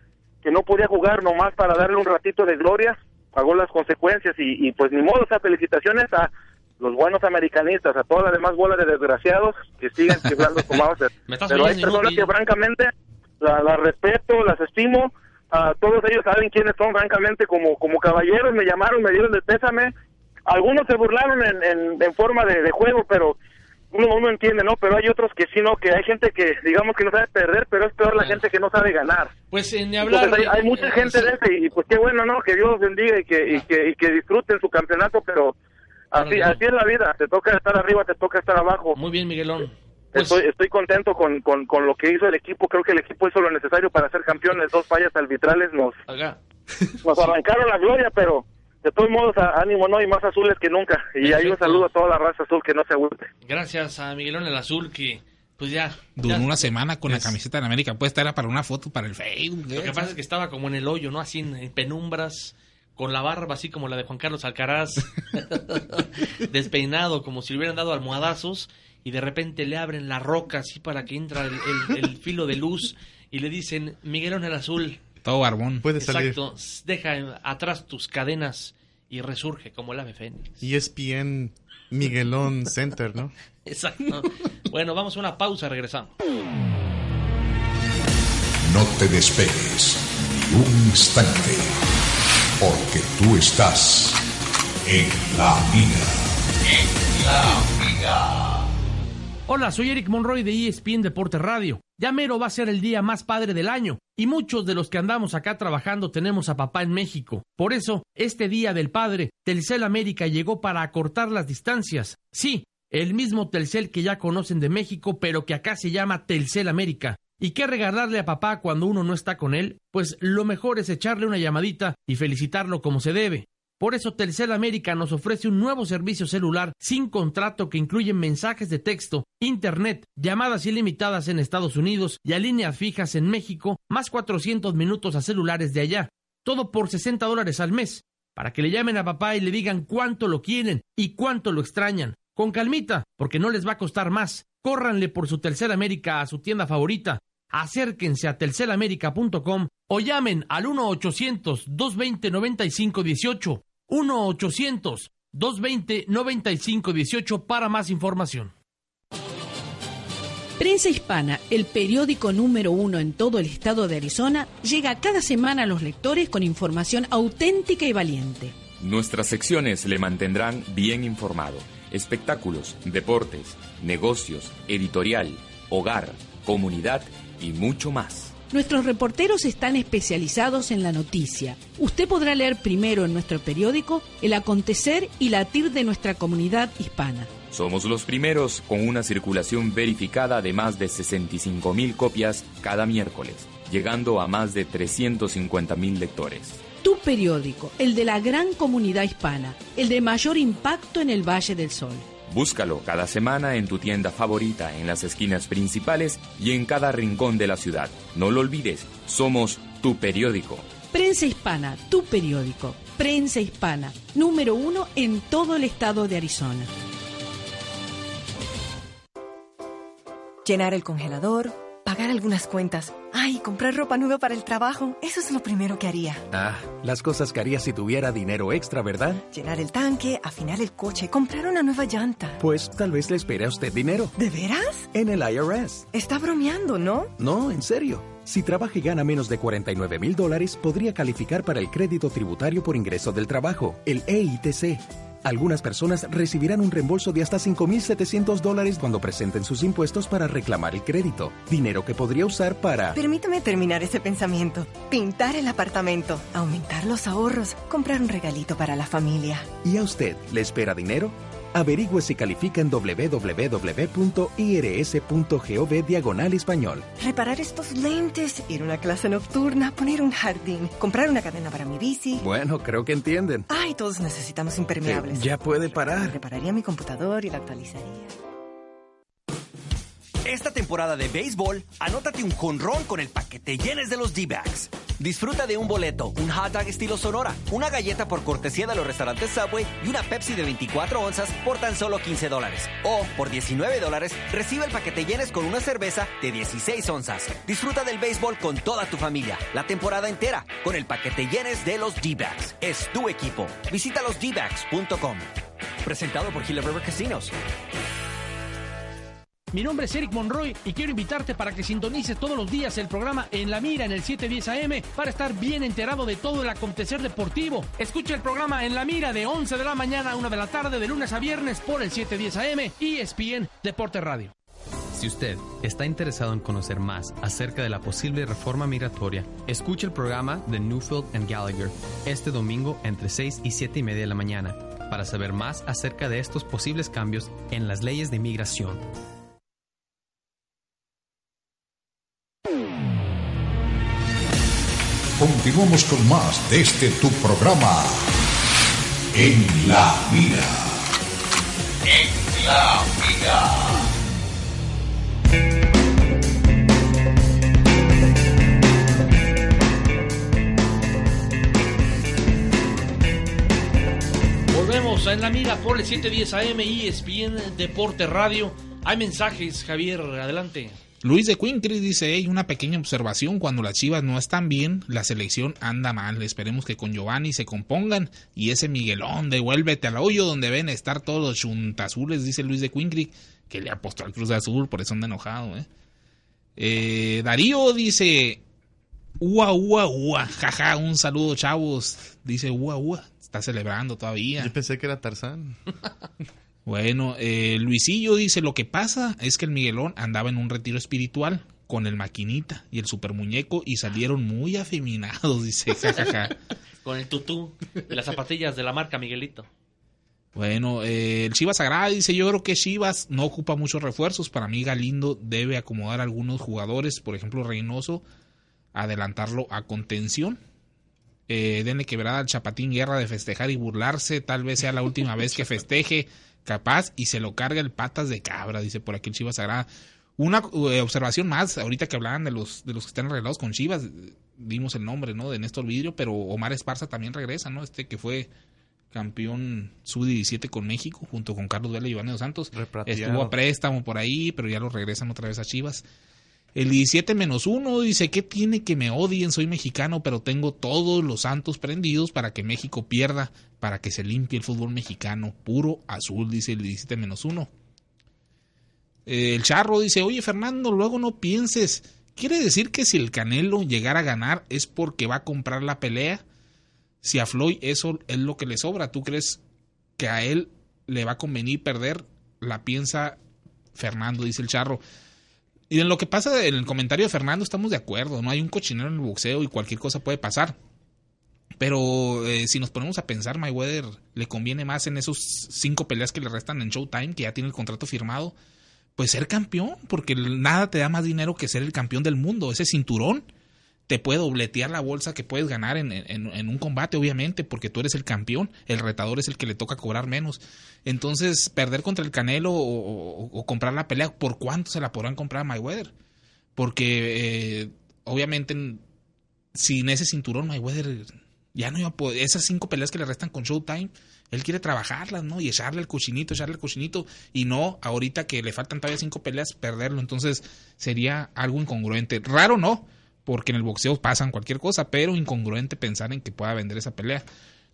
que no podía jugar nomás para darle un ratito de gloria, pagó las consecuencias y, y pues ni modo, o sea, felicitaciones a los buenos americanistas, a toda la demás bola de desgraciados que siguen <laughs> chiflando como Pero hay personas inútil. que francamente las la respeto, las estimo, a todos ellos saben quiénes son, francamente, como, como caballeros me llamaron, me dieron el pésame, algunos se burlaron en, en, en forma de, de juego, pero uno, uno entiende, ¿no? Pero hay otros que sí, ¿no? Que hay gente que, digamos, que no sabe perder, pero es peor la gente que no sabe ganar. Pues ni hablar. Entonces, hay, mucha gente de ese y pues qué bueno, ¿no? Que Dios los bendiga y que, y que, y que disfruten su campeonato, pero así, así es la vida. Te toca estar arriba, te toca estar abajo. Muy bien, Miguelón. Pues Estoy, estoy contento con, con, con lo que hizo el equipo. Creo que el equipo hizo lo necesario para ser campeones. Dos fallas arbitrales nos, nos arrancaron la gloria, pero de todos modos, a- ánimo, ¿no? Y más azules que nunca. Y ahí un saludo a toda la raza azul que no se agüite. Gracias a Miguelón el Azul que pues ya. Duró ya- una semana con Es- la camiseta de América. Puede estar para una foto para el Facebook. Lo que pasa es que estaba como en el hoyo, ¿no? Así en, en penumbras, con la barba así como la de Juan Carlos Alcaraz, <laughs> despeinado como si le hubieran dado almohadazos y de repente le abren la roca así para que entra el, el- el filo de luz y le dicen, Miguelón el Azul, Todo barbón. Puede salir. exacto, deja atrás tus cadenas y resurge como el ave fénix. ESPN Miguelón Center, ¿no? <laughs> Exacto. Bueno, vamos a una pausa, regresamos. No te despegues ni un instante, porque tú estás en la mira. En la mira. Hola, soy Eric Monroy de ESPN Deporte Radio. Ya mero va a ser el día más padre del año y muchos de los que andamos acá trabajando tenemos a papá en México. Por eso, este día del padre, Telcel América llegó para acortar las distancias. Sí, el mismo Telcel que ya conocen de México, pero que acá se llama Telcel América. ¿Y qué regalarle a papá cuando uno no está con él? Pues lo mejor es echarle una llamadita y felicitarlo como se debe. Por eso Telcel América nos ofrece un nuevo servicio celular sin contrato que incluye mensajes de texto, internet, llamadas ilimitadas en Estados Unidos y a líneas fijas en México, más 400 minutos a celulares de allá. Todo por 60 dólares al mes. Para que le llamen a papá y le digan cuánto lo quieren y cuánto lo extrañan. Con calmita, porque no les va a costar más. Córranle por su Telcel América a su tienda favorita. Acérquense a telcelamerica.com o llamen al 1-800-220-9518. 1-800-220-9518 para más información. Prensa Hispana, el periódico número uno en todo el estado de Arizona, llega cada semana a los lectores con información auténtica y valiente. Nuestras secciones le mantendrán bien informado. Espectáculos, deportes, negocios, editorial, hogar, comunidad y mucho más. Nuestros reporteros están especializados en la noticia. Usted podrá leer primero en nuestro periódico el acontecer y latir de nuestra comunidad hispana. Somos los primeros con una circulación verificada de más de 65 mil copias cada miércoles, llegando a más de 350 mil lectores. Tu periódico, el de la gran comunidad hispana, el de mayor impacto en el Valle del Sol. Búscalo cada semana en tu tienda favorita, en las esquinas principales y en cada rincón de la ciudad. No lo olvides, somos tu periódico. Prensa Hispana, tu periódico. Prensa Hispana, número uno en todo el estado de Arizona. Llenar el congelador, pagar algunas cuentas. Ay, comprar ropa nueva para el trabajo. Eso es lo primero que haría. Ah, las cosas que haría si tuviera dinero extra, ¿verdad? Llenar el tanque, afinar el coche, comprar una nueva llanta. Pues tal vez le espere a usted dinero. ¿De veras? En el IRS. Está bromeando, ¿no? No, en serio. Si trabaja y gana menos de 49 mil dólares, podría calificar para el crédito tributario por ingreso del trabajo, el EITC. Algunas personas recibirán un reembolso de hasta 5.700 dólares cuando presenten sus impuestos para reclamar el crédito, dinero que podría usar para... Permítame terminar ese pensamiento. Pintar el apartamento, aumentar los ahorros, comprar un regalito para la familia. ¿Y a usted le espera dinero? Averigüe si califica en www.irs.gov diagonal español. Reparar estos lentes, ir a una clase nocturna, poner un jardín, comprar una cadena para mi bici. Bueno, creo que entienden. Ay, todos necesitamos impermeables. ya puede parar. Repararía mi computador y la actualizaría. Esta temporada de béisbol, anótate un jonrón con el paquete llenes de los D-Backs. Disfruta de un boleto, un hot dog estilo Sonora, una galleta por cortesía de los restaurantes Subway y una Pepsi de 24 onzas por tan solo 15 dólares. O, por 19 dólares, recibe el paquete llenes con una cerveza de 16 onzas. Disfruta del béisbol con toda tu familia, la temporada entera, con el paquete llenes de los D-Backs. Es tu equipo. Visita losdbacks.com. Presentado por Gila River Casinos. Mi nombre es Eric Monroy y quiero invitarte para que sintonices todos los días el programa En la Mira en el 710 AM para estar bien enterado de todo el acontecer deportivo. Escucha el programa En la Mira de 11 de la mañana a 1 de la tarde de lunes a viernes por el 710 AM y ESPN Deporte Radio. Si usted está interesado en conocer más acerca de la posible reforma migratoria, escuche el programa de Newfield and Gallagher este domingo entre 6 y 7 y media de la mañana para saber más acerca de estos posibles cambios en las leyes de inmigración. Continuamos con más de este tu programa. En la mira. En la mira. Volvemos a En la Mira por el 710 AM y ESPN Deporte Radio. Hay mensajes, Javier, adelante. Luis de Quincri dice, hey, una pequeña observación, cuando las Chivas no están bien, la selección anda mal, esperemos que con Giovanni se compongan y ese Miguelón, devuélvete al hoyo donde ven estar todos los chuntazules, dice Luis de Quincri, que le apostó al Cruz Azul, por eso anda enojado, ¿eh? Eh, Darío dice, ua, ua, ua, jaja, un saludo chavos, dice ua, ua, está celebrando todavía. Yo pensé que era Tarzán. <laughs> Bueno, eh, Luisillo dice, lo que pasa es que el Miguelón andaba en un retiro espiritual con el maquinita y el super muñeco y salieron muy afeminados, <laughs> dice, jajaja. Con el tutú de las zapatillas de la marca Miguelito. Bueno, eh, el Chivas Sagrada dice, yo creo que Chivas no ocupa muchos refuerzos. Para mí Galindo debe acomodar a algunos jugadores, por ejemplo Reynoso, adelantarlo a contención. Eh, denle quebrada al Chapatín Guerra de festejar y burlarse. Tal vez sea la última vez que festeje capaz y se lo carga el patas de cabra, dice por aquí el Chivas Sagrada. Una eh, observación más, ahorita que hablaban de los, de los que están arreglados con Chivas, dimos el nombre, ¿no? De Néstor Vidrio, pero Omar Esparza también regresa, ¿no? Este que fue campeón sub-17 con México, junto con Carlos Vela y Iván Santos. Estuvo a préstamo por ahí, pero ya lo regresan otra vez a Chivas. El 17 menos 1 dice, ¿qué tiene que me odien? Soy mexicano, pero tengo todos los santos prendidos para que México pierda, para que se limpie el fútbol mexicano. Puro azul, dice el 17 menos 1. El charro dice, oye Fernando, luego no pienses. ¿Quiere decir que si el Canelo llegara a ganar es porque va a comprar la pelea? Si a Floyd eso es lo que le sobra, ¿tú crees que a él le va a convenir perder? La piensa Fernando, dice el charro. Y en lo que pasa en el comentario de Fernando estamos de acuerdo, no hay un cochinero en el boxeo y cualquier cosa puede pasar. Pero eh, si nos ponemos a pensar, Mayweather le conviene más en esos cinco peleas que le restan en Showtime, que ya tiene el contrato firmado, pues ser campeón, porque nada te da más dinero que ser el campeón del mundo. Ese cinturón te puede dobletear la bolsa que puedes ganar en, en, un combate, obviamente, porque tú eres el campeón, el retador es el que le toca cobrar menos. Entonces, perder contra el Canelo o, comprar la pelea, ¿por cuánto se la podrán comprar a Mayweather? Porque, eh, obviamente, sin ese cinturón, Mayweather ya no iba a poder. Esas cinco peleas que le restan con Showtime, él quiere trabajarlas, ¿no? Y echarle el cochinito, echarle el cochinito. Y no, ahorita que le faltan todavía cinco peleas, perderlo. Entonces, sería algo incongruente. Raro, ¿no? Porque en el boxeo pasan cualquier cosa, pero incongruente pensar en que pueda vender esa pelea.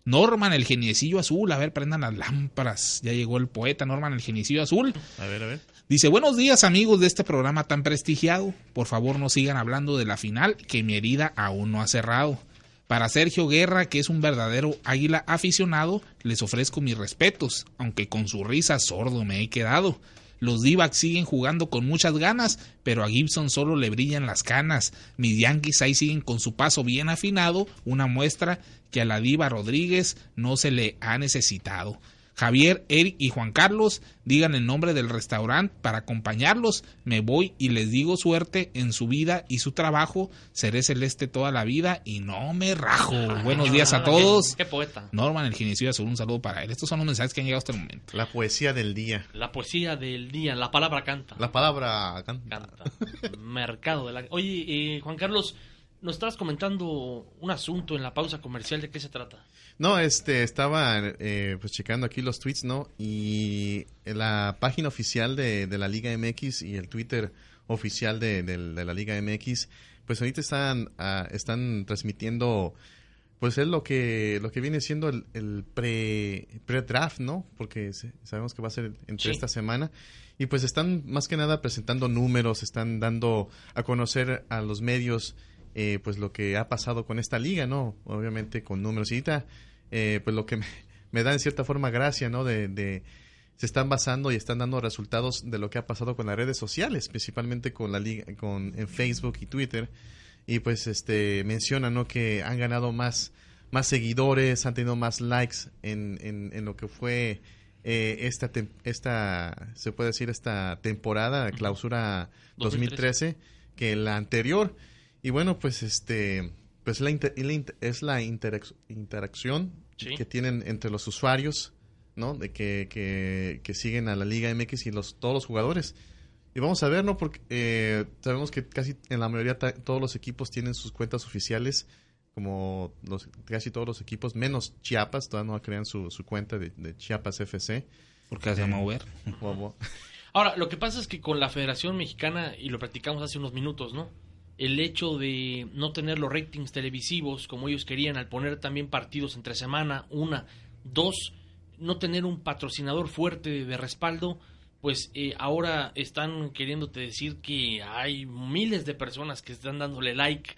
Norman, el geniecillo azul, a ver, prendan las lámparas. Ya llegó el poeta Norman, el geniecillo azul. A ver, a ver. Dice, buenos días amigos de este programa tan prestigiado. Por favor no sigan hablando de la final, que mi herida aún no ha cerrado. Para Sergio Guerra, que es un verdadero águila aficionado, les ofrezco mis respetos, aunque con su risa sordo me he quedado. Los d siguen jugando con muchas ganas, pero a Gibson solo le brillan las canas. Mis Yankees ahí siguen con su paso bien afinado, una muestra que a la diva Rodríguez no se le ha necesitado. Javier, Eric y Juan Carlos, digan el nombre del restaurante para acompañarlos. Me voy y les digo suerte en su vida y su trabajo. Seré celeste toda la vida y no me rajo. Buenos días a todos. Qué, poeta. Norman, el Ginecillo Azul, un saludo para él. Estos son los mensajes que han llegado hasta el momento. La poesía del día. La poesía del día, la palabra canta. La palabra canta. Canta. <laughs> Mercado de la... Oye, eh, Juan Carlos, nos estabas comentando un asunto en la pausa comercial. ¿De qué se trata? No, este, estaba eh, pues checando aquí los tweets, ¿no? Y la página oficial de, de la Liga MX y el Twitter oficial de, de- de la Liga MX, pues ahorita están, ah, están transmitiendo, pues es lo que, lo que viene siendo el, el pre, pre-draft, ¿no? Porque sabemos que va a ser entre Sí. esta semana. Y pues están más que nada presentando números, están dando a conocer a los medios eh, pues lo que ha pasado con esta liga, ¿no? Obviamente con números. Y ahorita, eh, pues lo que me, <laughs> me da en cierta forma gracia, ¿no? De, de- se están basando y están dando resultados de lo que ha pasado con las redes sociales, principalmente con la liga, con en Facebook y Twitter. Y pues este menciona, ¿no? Que han ganado más, más seguidores, han tenido más likes en, en, en lo que fue eh, esta, tem- esta, se puede decir, esta temporada, clausura 2013, que la anterior. Y bueno, pues este, pues la inter- la inter- es la interac- interacción Sí. que tienen entre los usuarios, ¿no? De que, que, que siguen a la Liga MX y los, todos los jugadores. Y vamos a ver, ¿no? Porque eh, sabemos que casi en la mayoría ta- todos los equipos tienen sus cuentas oficiales, como los, casi todos los equipos, menos Chiapas, todavía no crean su, su cuenta de, de Chiapas FC. Porque se llama Uber. <laughs> Bobo. Ahora, lo que pasa es que con la Federación Mexicana, y lo practicamos hace unos minutos, ¿no? El hecho de no tener los ratings televisivos como ellos querían al poner también partidos entre semana, una, dos, no tener un patrocinador fuerte de respaldo, pues eh, ahora están queriéndote decir que hay miles de personas que están dándole like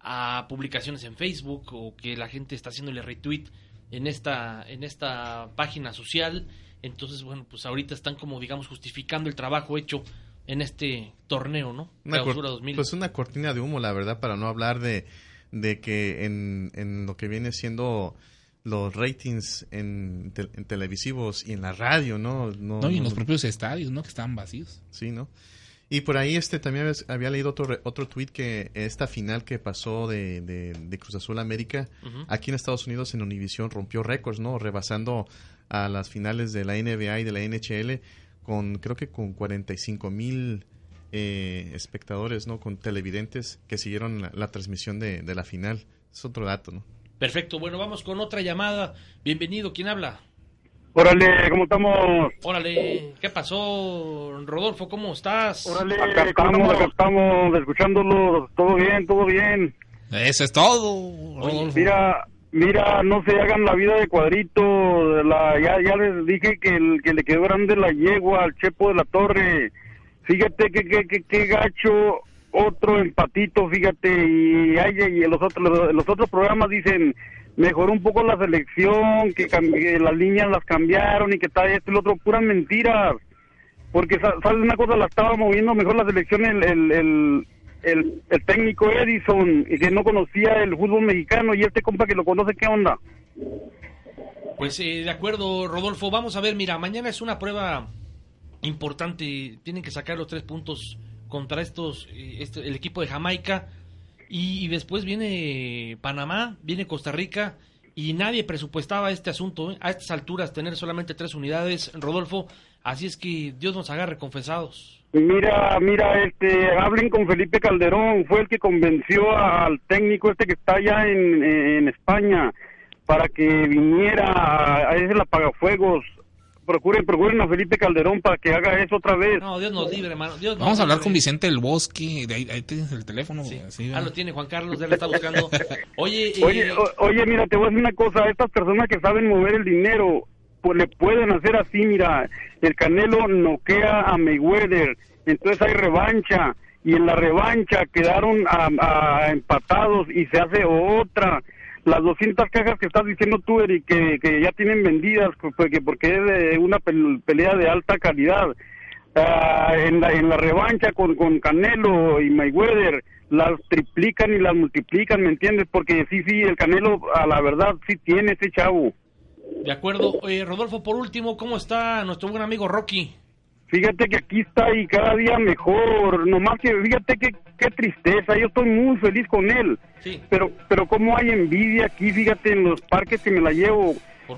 a publicaciones en Facebook o que la gente está haciéndole retweet en esta en esta página social. Entonces bueno pues ahorita están como digamos justificando el trabajo hecho en este torneo no Una cor- Clausura 2000 Pues una cortina de humo, la verdad, para no hablar de, de que en, en lo que viene siendo los ratings en, tel- en televisivos y en la radio, ¿no? No, No, y en no- los propios estadios, ¿no? Que estaban vacíos. Sí, ¿no? Y por ahí este también había, leído otro re- otro tweet que esta final que pasó de, de, de Cruz Azul América aquí en Estados Unidos en Univision rompió récords, ¿no? Rebasando a las finales de la NBA y de la NHL con creo que con 45 mil eh, espectadores, ¿no? Con televidentes que siguieron la, la transmisión de, de la final. Es otro dato, ¿no? perfecto bueno vamos con otra llamada bienvenido quién habla Órale, ¿cómo estamos? órale qué pasó Rodolfo cómo estás Órale, acá estamos, acá estamos, escuchándolo, todo bien, todo bien. Eso es todo. Rodolfo. Mira, mira, no se hagan la vida de cuadrito, la, ya, ya les dije que, el, que le quedó grande la yegua al Chepo de la Torre. Fíjate que, que, que, que gacho, otro empatito, fíjate, y, ay, y los otros, los otros programas dicen, mejoró un poco la selección, que, que las líneas las cambiaron y que tal esto y lo otro, puras mentiras. Porque, sa- ¿sabes una cosa? La estaba moviendo mejor la selección el, el, el, el, el técnico Edison, y que no conocía el fútbol mexicano, y este compa que lo conoce, ¿qué onda? Pues eh, de acuerdo, Rodolfo. Vamos a ver, mira, mañana es una prueba importante. Tienen que sacar los tres puntos contra estos, eh, este- el equipo de Jamaica. Y, después viene Panamá, viene Costa Rica. Y nadie presupuestaba este asunto. ¿eh? A estas alturas, tener solamente tres unidades, Rodolfo. Así es que Dios nos agarre confesados. Mira, mira, este, hablen con Felipe Calderón, fue el que convenció al técnico este que está allá en, en España para que viniera a, ese apagafuegos. Procuren, procuren a Felipe Calderón para que haga eso otra vez. No, Dios nos libre, hermano. Dios Vamos nos a hablar libre. con Vicente del Bosque. De ahí, ahí tienes el teléfono. así, Ah, ¿verdad? lo tiene Juan Carlos, él está buscando. <laughs> Oye, eh, Oye, o- oye, mira, te voy a decir una cosa, estas personas que saben mover el dinero, le pueden hacer así, mira, el Canelo noquea a Mayweather, entonces hay revancha, y en la revancha quedaron empatados y se hace otra. Las 200 cajas que estás diciendo tú, Eric, que, ya tienen vendidas, porque, porque es de una pel- pelea de alta calidad. Ah, en, la, en la revancha con, con Canelo y Mayweather las triplican y las multiplican, ¿me entiendes? Porque sí, sí, el Canelo a la verdad sí tiene ese chavo. De acuerdo. Oye, Rodolfo, por último, ¿cómo está nuestro buen amigo Rocky? Fíjate que aquí está y cada día mejor. Nomás que fíjate que qué tristeza. Yo estoy muy feliz con él. Sí. Pero pero cómo hay envidia aquí, fíjate en los parques que me la llevo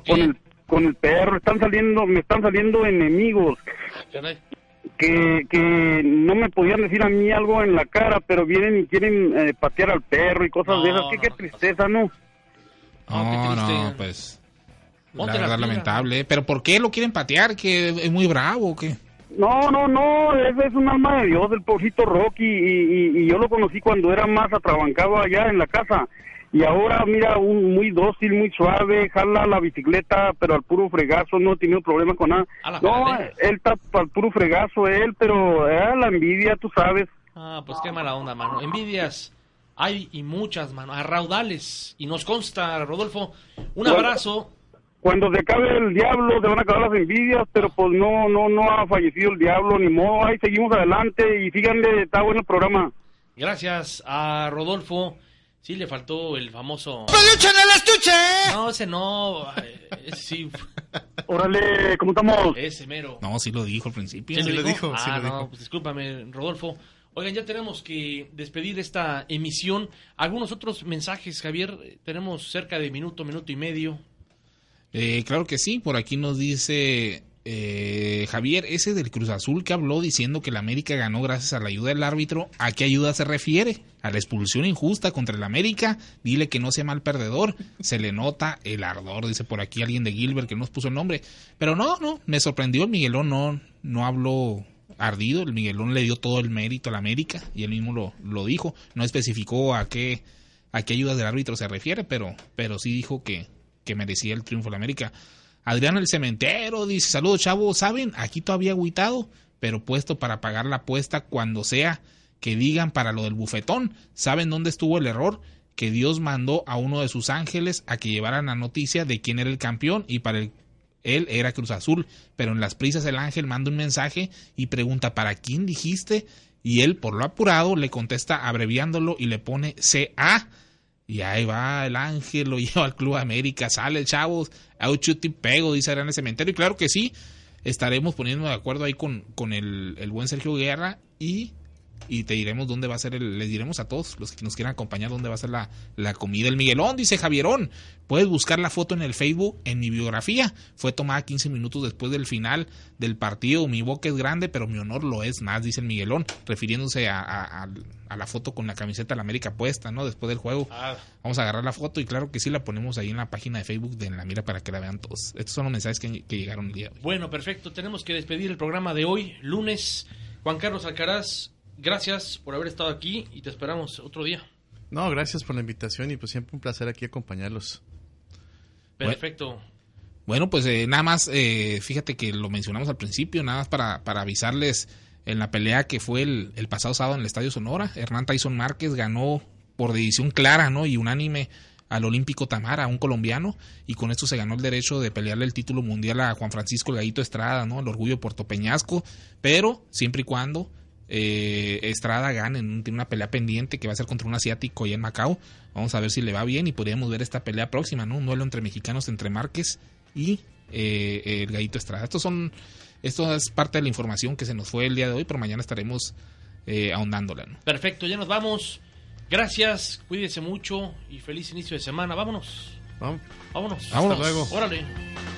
con el con el perro. Están saliendo, me están saliendo enemigos Caray. que que no me podían decir a mí algo en la cara, pero vienen y quieren eh, patear al perro y cosas de esas. No, ¿Qué, qué tristeza, ¿no? No, no, pues. La verdad, lamentable. ¿eh? ¿Pero por qué lo quieren patear? ¿Que es muy bravo o qué? No, no, no, ese es un alma de Dios, el pobrecito Rocky, y, y- y yo lo conocí cuando era más atrabancado allá en la casa. Y ahora, mira, un muy dócil, muy suave, jala la bicicleta, pero al puro fregazo, no he tenido problema con nada. la No, él está al puro fregazo, él, pero eh, la envidia, tú sabes. Ah, pues qué mala onda, mano. Envidias hay y muchas, mano. A raudales. Y nos consta, Rodolfo. Un Bueno. abrazo. Cuando se acabe el diablo, se van a acabar las envidias, pero pues no, no, no ha fallecido el diablo, ni modo, ahí seguimos adelante y síganle, está bueno el programa. Gracias a Rodolfo. Sí, le faltó el famoso. ¡Peluche en el estuche! No, ese no. eh, Ese sí. <laughs> Órale, ¿cómo estamos? Ese mero. No, sí lo dijo al principio. ¿Sí Ah, no, pues discúlpame, Rodolfo. Oigan, ya tenemos que despedir esta emisión. Algunos otros mensajes, Javier. Eh, Tenemos cerca de minuto, minuto y medio. Eh, claro que sí, por aquí nos dice eh, Javier, ese del Cruz Azul que habló diciendo que la América ganó gracias a la ayuda del árbitro, ¿a qué ayuda se refiere? ¿A la expulsión injusta contra el América? Dile que no sea mal perdedor, se le nota el ardor, dice por aquí alguien de Gilbert que no nos puso el nombre. Pero no, no, me sorprendió, el Miguelón no, no habló ardido, el Miguelón le dio todo el mérito a la América y él mismo lo, lo dijo, no especificó a qué, a qué ayuda del árbitro se refiere, pero, pero sí dijo que, que merecía el triunfo de la América. Adrián el Cementero dice, saludos chavos, ¿saben? Aquí todavía agüitado, pero puesto para pagar la apuesta cuando sea que digan para lo del bufetón. ¿Saben dónde estuvo el error? Que Dios mandó a uno de sus ángeles a que llevaran la noticia de quién era el campeón y para el- él era Cruz Azul, pero en las prisas el ángel manda un mensaje y pregunta ¿para quién dijiste? Y él por lo apurado le contesta abreviándolo y le pone CA. Y ahí va el ángel, lo <laughs> lleva al Club América, sale el chavos, a un y pego, dice el Cementerio. Y claro que sí, estaremos poniendo de acuerdo ahí con, con el, el buen Sergio Guerra y, y te diremos dónde va a ser, el, les diremos a todos los que nos quieran acompañar dónde va a ser la, la comida. El Miguelón, dice Javierón, puedes buscar la foto en el Facebook, en mi biografía. Fue tomada 15 minutos después del final del partido. Mi boca es grande, pero mi honor lo es más, dice el Miguelón, refiriéndose a, a- la foto con la camiseta de la América puesta, ¿no? Después del juego. Vamos a agarrar la foto y claro que sí la ponemos ahí en la página de Facebook de En la Mira para que la vean todos. Estos son los mensajes que, que llegaron el día de hoy. Bueno, perfecto. Tenemos que despedir el programa de hoy, lunes. Juan Carlos Alcaraz, gracias por haber estado aquí y te esperamos otro día. No, gracias por la invitación y pues siempre un placer aquí acompañarlos. Perfecto. Bueno, pues eh, nada más, eh, fíjate que lo mencionamos al principio, nada más para, para avisarles en la pelea que fue el, el pasado sábado en el Estadio Sonora. Hernán Tyson Márquez ganó por decisión clara ¿no? y unánime al Olímpico Tamara, un colombiano, y con esto se ganó el derecho de pelearle el título mundial a Juan Francisco Gallito Estrada, ¿no? el orgullo de Puerto Peñasco, pero siempre y cuando eh, Estrada gane, en un- tiene una pelea pendiente que va a ser contra un asiático allá en Macao. Vamos a ver si le va bien y podríamos ver esta pelea próxima, ¿no? Un duelo entre mexicanos, entre Márquez y eh, el Gallito Estrada. Estos son, esto es parte de la información que se nos fue el día de hoy, pero mañana estaremos eh, ahondándola, ¿no? Perfecto, ya nos vamos. Gracias, cuídese mucho y feliz inicio de semana. Vámonos. Vámonos. Vámonos. Hasta luego. Órale.